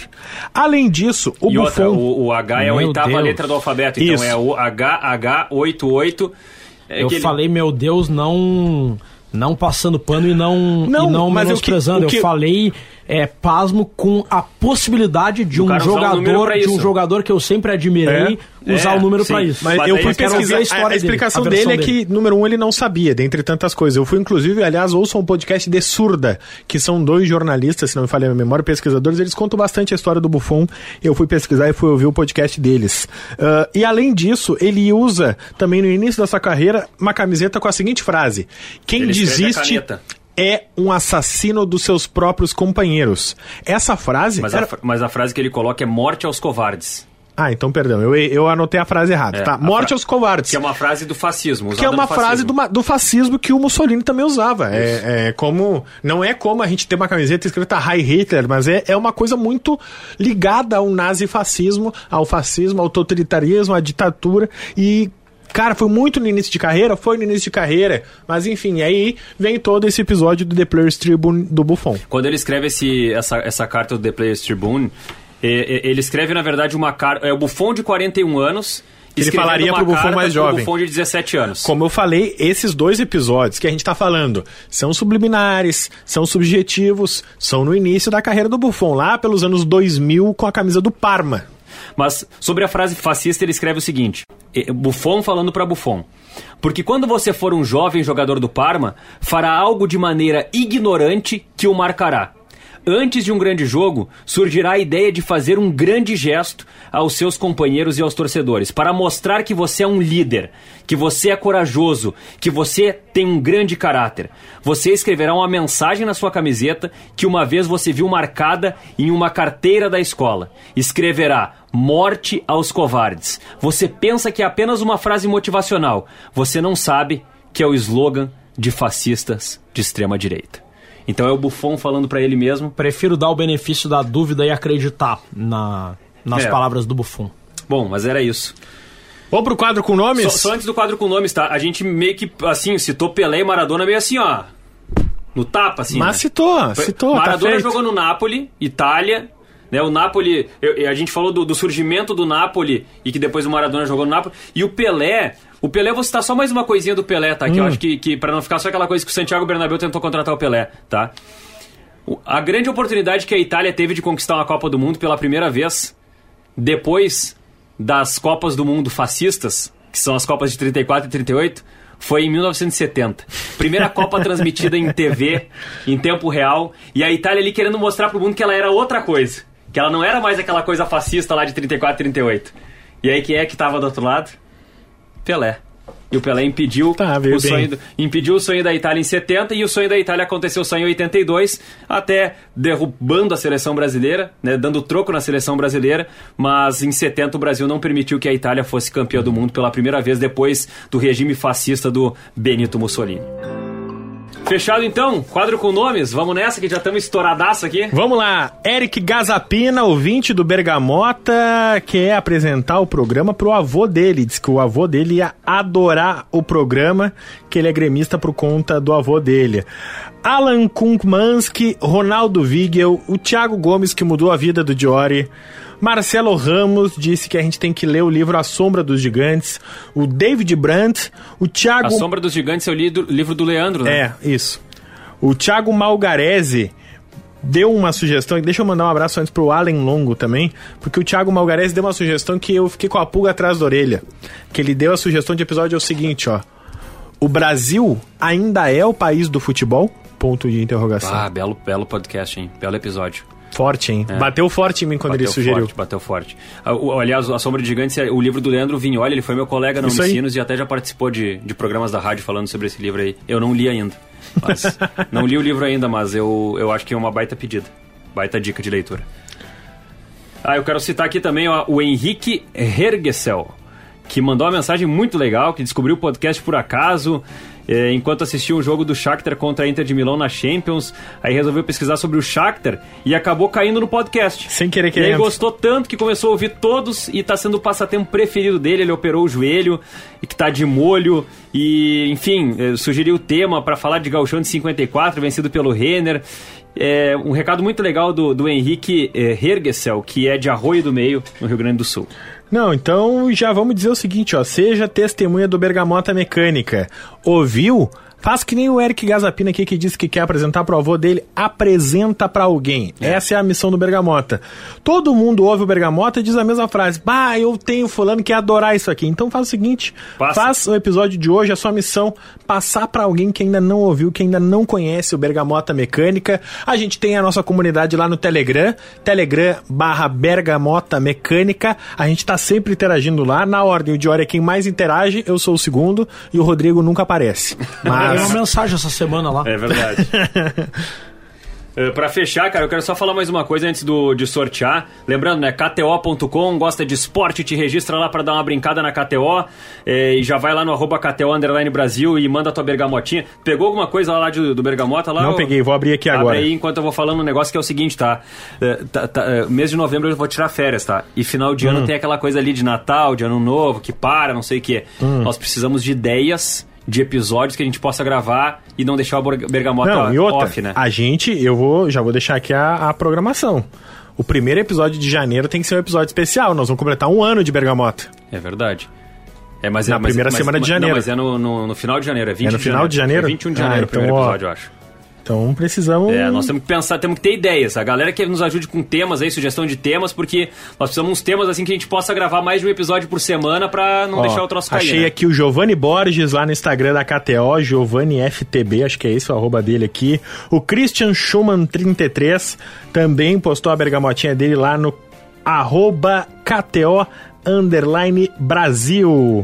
Além disso, o E outra, Buffon o, o H é a Meu oitava Deus. letra do alfabeto. Então Isso. é o HH88. É eu que ele- falei, meu Deus, não não passando pano e não, Não, e não que- menosprezando. o que- Eu falei, é, pasmo com a possibilidade de um jogador, de um jogador que eu sempre admirei, É, usar é, o número pra isso. Mas Mas eu fui pesquisar a a, história a dele, explicação a dele é que, número um, ele não sabia, dentre tantas coisas. Eu fui, inclusive, aliás, ouçam um podcast de Surda, que são dois jornalistas, se não me falha a minha memória, pesquisadores, eles contam bastante a história do Buffon. Eu fui pesquisar e fui ouvir o podcast deles. Ah, e além disso, ele usa também no início da sua carreira uma camiseta com a seguinte frase: Quem Ele a desiste. É um assassino dos seus próprios companheiros. Essa frase. Mas, era- a, mas a frase que ele coloca é morte aos covardes. Ah, então perdão, eu, eu anotei a frase errada. É, tá? Morte fra- aos covardes. Que é uma frase do fascismo. Que é uma frase do, do fascismo que o Mussolini também usava. É, é como. Não é como a gente ter uma camiseta escrita Heil Hitler, mas é, é uma coisa muito ligada ao nazifascismo, ao fascismo, ao totalitarismo, à ditadura. E. Cara, foi muito no início de carreira, foi no início de carreira, mas enfim, aí vem todo esse episódio do The Players Tribune do Buffon. Quando ele escreve esse, essa, essa carta do The Players Tribune, ele escreve, na verdade, uma carta. É o Buffon de 41 anos. Ele falaria uma pro Buffon carta mais jovem. Buffon de 17 anos. Como eu falei, esses dois episódios que a gente tá falando são subliminares, são subjetivos, são no início da carreira do Buffon, lá pelos anos 2000 com a camisa do Parma. Mas sobre a frase fascista, ele escreve o seguinte: Buffon falando para Buffon. Porque quando você for um jovem jogador do Parma, fará algo de maneira ignorante que o marcará. Antes de um grande jogo, surgirá a ideia de fazer um grande gesto aos seus companheiros e aos torcedores, para mostrar que você é um líder, que você é corajoso, que você tem um grande caráter. Você escreverá uma mensagem na sua camiseta que uma vez você viu marcada em uma carteira da escola. Escreverá Morte aos covardes. Você pensa que é apenas uma frase motivacional. Você não sabe que é o slogan de fascistas de extrema direita. Então é o Buffon falando para ele mesmo. Prefiro dar o benefício da dúvida e acreditar na, nas É. palavras do Buffon. Bom, mas era isso. Vamos pro quadro com nomes? Só, só antes do quadro com nomes, tá? A gente meio que, assim, citou Pelé e Maradona meio assim, ó. No tapa, assim. Mas né? citou, citou, tá Maradona feito. jogou no Napoli, Itália. Né, o Napoli, eu- a gente falou do, do surgimento do Napoli e que depois o Maradona jogou no Napoli. E o Pelé, o Pelé, vou citar só mais uma coisinha do Pelé, tá? Hum. Que eu acho que, que para não ficar só aquela coisa que o Santiago Bernabéu tentou contratar o Pelé, tá? A grande oportunidade que a Itália teve de conquistar uma Copa do Mundo pela primeira vez, depois das Copas do Mundo fascistas, que são as Copas de 34 e 38, foi em 1970. Primeira Copa transmitida em TV, em tempo real, e a Itália ali querendo mostrar pro mundo que ela era outra coisa. Que ela não era mais aquela coisa fascista lá de 34 e 38. E aí quem é que tava do outro lado? Pelé. E o Pelé impediu, Tá, o sonho do- impediu o sonho da Itália em 70 e o sonho da Itália aconteceu só em 82, até derrubando a seleção brasileira, né, dando troco na seleção brasileira, mas em 70 o Brasil não permitiu que a Itália fosse campeã do mundo pela primeira vez depois do regime fascista do Benito Mussolini. Fechado então, quadro com nomes, vamos nessa que já estamos estouradaço aqui. Vamos lá, Eric Gazapina, ouvinte do Bergamota, quer apresentar o programa pro avô dele. Diz que o avô dele ia adorar o programa, que ele é gremista por conta do avô dele. Alan Kunkmansky, Ronaldo Vigel, o Thiago Gomes, que mudou a vida do Diori. Marcelo Ramos disse que a gente tem que ler o livro A Sombra dos Gigantes. O David Brandt, o Thiago A Sombra dos Gigantes é o li- do- livro do Leandro, né? é, isso. O Thiago Malgarese deu uma sugestão, e deixa eu mandar um abraço antes pro Allen Longo também, porque o Thiago Malgarese deu uma sugestão que eu fiquei com a pulga atrás da orelha. Que ele deu a sugestão de episódio é o seguinte, ó. O Brasil ainda é o país do futebol? Ponto de interrogação. Ah, belo, belo podcast, hein? Belo episódio. Forte, hein? Bateu forte em mim quando ele Bateu sugeriu. forte, bateu forte. Ah, Aliás, A Sombra de Gigantes é o livro do Leandro Vignoli, ele foi meu colega aí. Unicinos e até já participou de, de programas da rádio falando sobre esse livro aí. Eu não li ainda. Mas, não li o livro ainda, mas eu, eu acho que é uma baita pedida. Baita dica de leitura. Ah, eu quero citar aqui também ó, o Henrique Hergesel, que mandou uma mensagem muito legal, que descobriu o podcast por acaso, eh, enquanto assistia um jogo do Shakhtar contra a Inter de Milão na Champions. Aí resolveu pesquisar sobre o Shakhtar e acabou caindo no podcast. Sem querer E aí querendo. gostou tanto que começou a ouvir todos e tá sendo o passatempo preferido dele. Ele operou o joelho e que tá de molho. E, enfim, eh, sugeriu o tema para falar de Gauchão de 54, vencido pelo Renner. É, um recado muito legal do, do Henrique eh, Hergesel, que é de Arroio do Meio, no Rio Grande do Sul. Não, então já vamos dizer o seguinte, ó. Seja testemunha do Bergamota Mecânica. Ouviu? Faz que nem o Eric Gazapina aqui que disse que quer apresentar pro avô dele. Apresenta pra alguém. Essa é a missão do Bergamota. Todo mundo ouve o Bergamota e diz a mesma frase. Bah, eu tenho fulano que ia adorar isso aqui. Então faz o seguinte. Passa. Faz o episódio de hoje, a sua missão, passar pra alguém que ainda não ouviu, que ainda não conhece o Bergamota Mecânica. A gente tem a nossa comunidade lá no Telegram, Telegram barra Bergamota Mecânica. A gente tá sempre interagindo lá. Na ordem, o Diori é quem mais interage, eu sou o segundo e o Rodrigo nunca aparece. Ganhei Mas uma mensagem essa semana lá. É verdade. Eh, Pra fechar, cara, eu quero só falar mais uma coisa antes do, de sortear. Lembrando, né? KTO.com, gosta de esporte, te registra lá pra dar uma brincada na KTO. eh, e já vai lá no arroba KTO Underline Brasil e manda tua bergamotinha. Pegou alguma coisa lá de- do Bergamota lá? não ou- peguei, vou abrir aqui Abre agora. aí enquanto eu vou falando um negócio que é o seguinte, tá? Eh, tá- tá, eh, mês de novembro eu vou tirar férias, tá? E final de Hum. ano tem aquela coisa ali de Natal, de Ano Novo, que para, não sei o que. Hum. Nós precisamos de ideias de episódios que a gente possa gravar e não deixar o Bergamota Não, e outra, off, né? a gente, eu vou, já vou deixar aqui a, a programação. O primeiro episódio de janeiro tem que ser um episódio especial. Nós vamos completar um ano de Bergamota. É verdade. É, mas Na é, mas- primeira mas- semana de mas- janeiro. Não, mas é no, no- no final de janeiro, é 20 É no final de janeiro? É 21 de Ah, janeiro o então, primeiro ó. episódio, eu acho. Então precisamos. É, nós temos que pensar, temos que ter ideias. A galera que nos ajude com temas aí, sugestão de temas, porque nós precisamos uns temas assim que a gente possa gravar mais de um episódio por semana pra não Ó, deixar o troço cair. Achei né? aqui o Giovanni Borges lá no Instagram da KTO, Giovanni FTB, acho que é esse o arroba dele aqui. O Christian Schumann 33 também postou a bergamotinha dele lá no arroba KTO underline Brasil.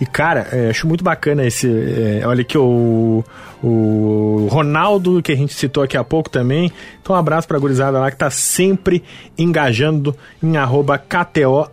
E, cara, é, acho muito bacana esse. é, olha aqui, o, o Ronaldo, que a gente citou aqui há pouco também. Então, um abraço pra gurizada lá que tá sempre engajando em KTO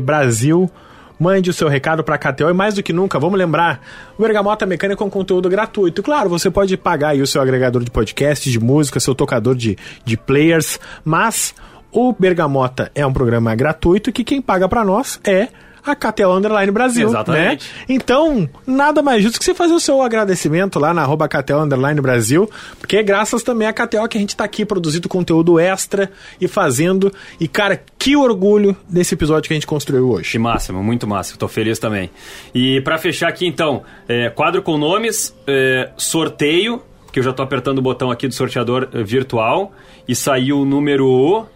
Brasil. Mande o seu recado para a KTO e mais do que nunca, vamos lembrar, o Bergamota Mecânica é um conteúdo gratuito. Claro, você pode pagar aí o seu agregador de podcast, de música, seu tocador de, de players, mas o Bergamota é um programa gratuito que quem paga para nós é a KTO Underline Brasil, Exatamente. né? Então, nada mais justo que você fazer o seu agradecimento lá na arroba KTO Underline Brasil, porque é graças também à KTO que a gente tá aqui produzindo conteúdo extra e fazendo. E, cara, que orgulho desse episódio que a gente construiu hoje. Que máximo, muito máximo. Tô feliz também. E pra fechar aqui, então, é, quadro com nomes, é, sorteio, que eu já tô apertando o botão aqui do sorteador é, virtual, e saiu o número 1.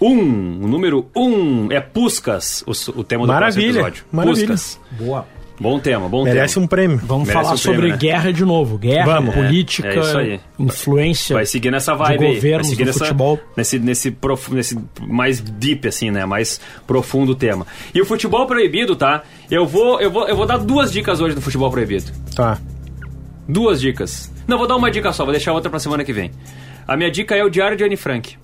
Um, o número 1 um é Puscas, o, o tema do Maravilha, próximo episódio. maravilha. Puscas. Boa. Bom tema, bom Merece tema. um prêmio. Vamos Merece falar um prêmio, sobre né? guerra de novo. Guerra, Vamos. política, É, é isso aí. influência. Vai seguir nessa vibe aí. Vai seguir nessa, futebol. Nesse, nesse, profu- nesse mais deep, assim, né? Mais profundo tema. E o futebol proibido, tá? Eu vou, eu vou, eu vou dar duas dicas hoje do futebol proibido. Tá. Duas dicas. Não, vou dar uma dica só, vou deixar outra pra semana que vem. A minha dica é o Diário de Anne Frank.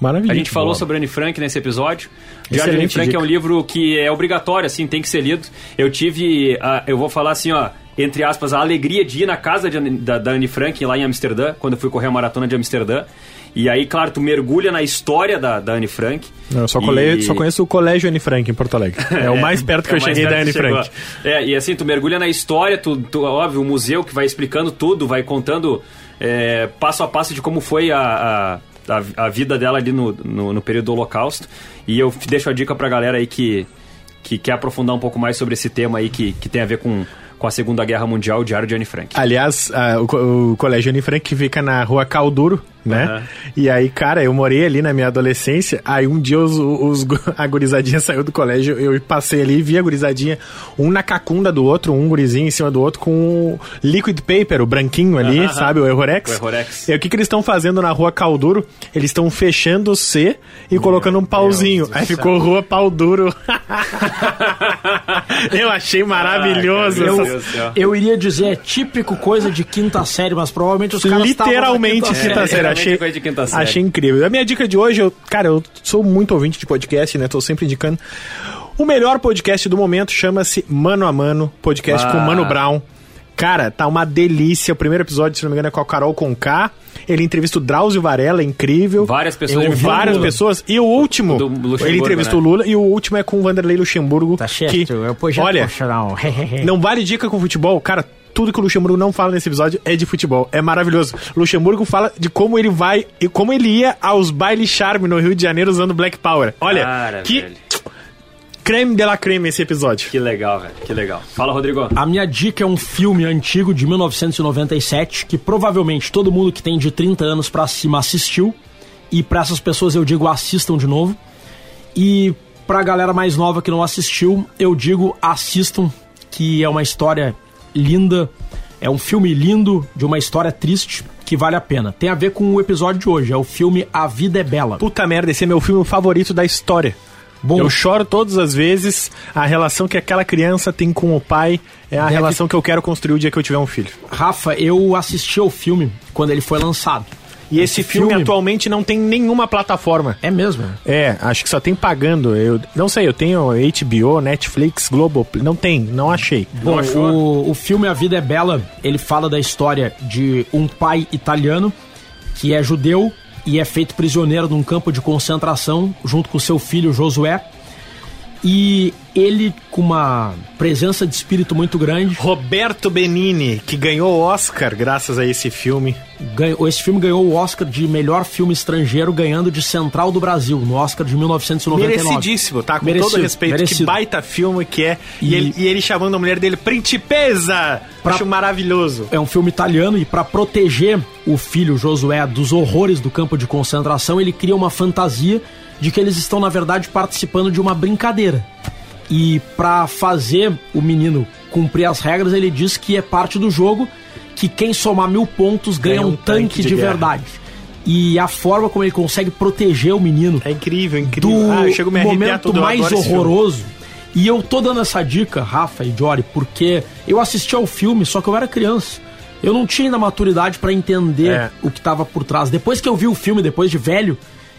Maravilha. A gente falou sobre Anne Frank nesse episódio. Diário de Anne Frank dica. é um livro que é obrigatório, assim, tem que ser lido. Eu tive, a- eu vou falar assim, ó, entre aspas, a alegria de ir na casa de da, da Anne Frank lá em Amsterdã, quando eu fui correr a maratona de Amsterdã. E aí, claro, tu mergulha na história da, da Anne Frank. Não, eu só, E- só conheço o Colégio Anne Frank em Porto Alegre. É, o mais perto que É eu cheguei da Anne. Frank. É, e assim, tu mergulha na história, tu, tu- óbvio, o museu que vai explicando tudo, vai contando é, passo a passo de como foi a, a, a- a vida dela ali no, no, no período do Holocausto. E eu deixo a dica pra galera aí que, que quer aprofundar um pouco mais sobre esse tema aí que, que tem a ver com, com a Segunda Guerra Mundial, o Diário de Anne Frank. Aliás, o, o Colégio Anne Frank fica na rua Calduro, né? Aham. E aí, cara, eu morei ali na minha adolescência. Aí um dia os, os, a gurizadinha saiu do colégio, eu passei ali e vi a gurizadinha, um na cacunda do outro, um gurizinho em cima do outro, com o liquid paper, o branquinho ali, Aham, sabe? O Errorex. O Errorex. E o que, que eles estão fazendo na rua Calduro? Eles estão fechando o C e colocando um pauzinho. Deus Aí céu. ficou rua Pau Duro. eu achei maravilhoso. Meu essas- Deus do céu. Eu iria dizer, é típico coisa de quinta série, mas provavelmente os caras Literalmente quinta quinta série. série. Achei, coisa de quinta série. achei incrível. A minha dica de hoje, eu, cara, eu sou muito ouvinte de podcast, né? Tô sempre indicando. O melhor podcast do momento chama-se Mano a Mano, podcast Ah. com o Mano Brown. Cara, tá uma delícia. O primeiro episódio, se não me engano, é com a Carol Conká. Ele entrevista o Drauzio Varela, é incrível. Várias pessoas Eu várias do- pessoas. E o último, do ele entrevista né? o Lula. E o último é com o Vanderlei Luxemburgo. Tá certo, que, é o projeto olha, não vale dica com futebol, cara. Tudo que o Luxemburgo não fala nesse episódio é de futebol. É maravilhoso. Luxemburgo fala de como ele vai e como ele ia aos bailes charme no Rio de Janeiro usando Black Power. Olha, Cara, que velho. creme de la creme esse episódio. Que legal, velho. Que legal. Fala, Rodrigo. A minha dica é um filme antigo de 1997 que provavelmente todo mundo que tem de 30 anos pra cima assistiu. E pra essas pessoas eu digo assistam de novo. E pra galera mais nova que não assistiu, eu digo assistam, que é uma história linda, é um filme lindo de uma história triste que vale a pena. Tem a ver com o episódio de hoje, é o filme A Vida é Bela. Puta merda, esse é meu filme favorito da história. Bom, Eu choro todas as vezes. A relação que aquela criança tem com o pai é a Deve- relação que eu quero construir o dia que eu tiver um filho. Rafa, eu assisti ao filme quando ele foi lançado. E esse, filme, atualmente não tem nenhuma plataforma. É mesmo? É, acho que só tem pagando. Eu não sei, eu tenho HBO, Netflix, Globo, não tem, não achei. Bom, achou? o, o filme A Vida é Bela, ele fala da história de um pai italiano que é judeu e é feito prisioneiro num campo de concentração junto com seu filho Josué. E ele, com uma presença de espírito muito grande, Roberto Benini, que ganhou o Oscar graças a esse filme. ganhou, esse filme ganhou o Oscar de melhor filme estrangeiro, ganhando de Central do Brasil, no Oscar de 1999. Merecidíssimo, tá? Com Merecido, todo respeito. Que merecido. baita filme que é. E, E- ele, e ele chamando a mulher dele Principesa! Pra- Acho maravilhoso. É um filme italiano e para proteger o filho Josué dos horrores do campo de concentração, ele cria uma fantasia de que eles estão na verdade participando de uma brincadeira. E para fazer o menino cumprir as regras, ele diz que é parte do jogo que quem somar mil pontos ganha, um, tanque, de, guerra. verdade. E a forma como ele consegue proteger o menino É incrível, incrível. do ah, eu momento mais horroroso. E eu tô dando essa dica, Rafa e Jory, porque eu assisti ao filme, só que eu era criança. Eu não tinha ainda maturidade pra entender É. o que tava por trás. Depois que eu vi o filme, depois de velho,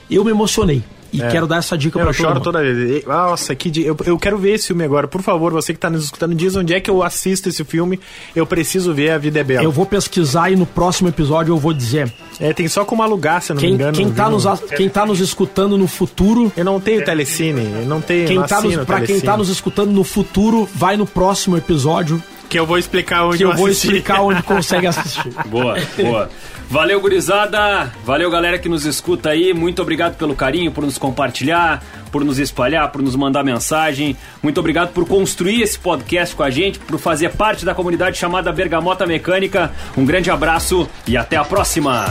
eu me emocionei. E quero dar essa dica Eu, pra todo choro mundo. toda vez. Nossa, que di- eu, eu quero ver esse filme agora. Por favor, você que tá nos escutando, diz onde é que eu assisto esse filme. Eu preciso ver A Vida é Bela. Eu vou pesquisar e no próximo episódio eu vou dizer. É, tem só como alugar, se eu não Quem, me engano. quem, tá nos, a- quem tá nos escutando no futuro. Eu não tenho telecine, eu não tenho. Quem não tá nos, pra quem Telecine. tá nos escutando no futuro, vai no próximo episódio Que eu vou explicar onde que eu vou assisti. explicar onde consegue assistir. Boa, boa. Valeu, gurizada. Valeu, galera que nos escuta aí. Muito obrigado pelo carinho, por nos compartilhar, por nos espalhar, por nos mandar mensagem. Muito obrigado por construir esse podcast com a gente, por fazer parte da comunidade chamada Bergamota Mecânica. Um grande abraço e até a próxima.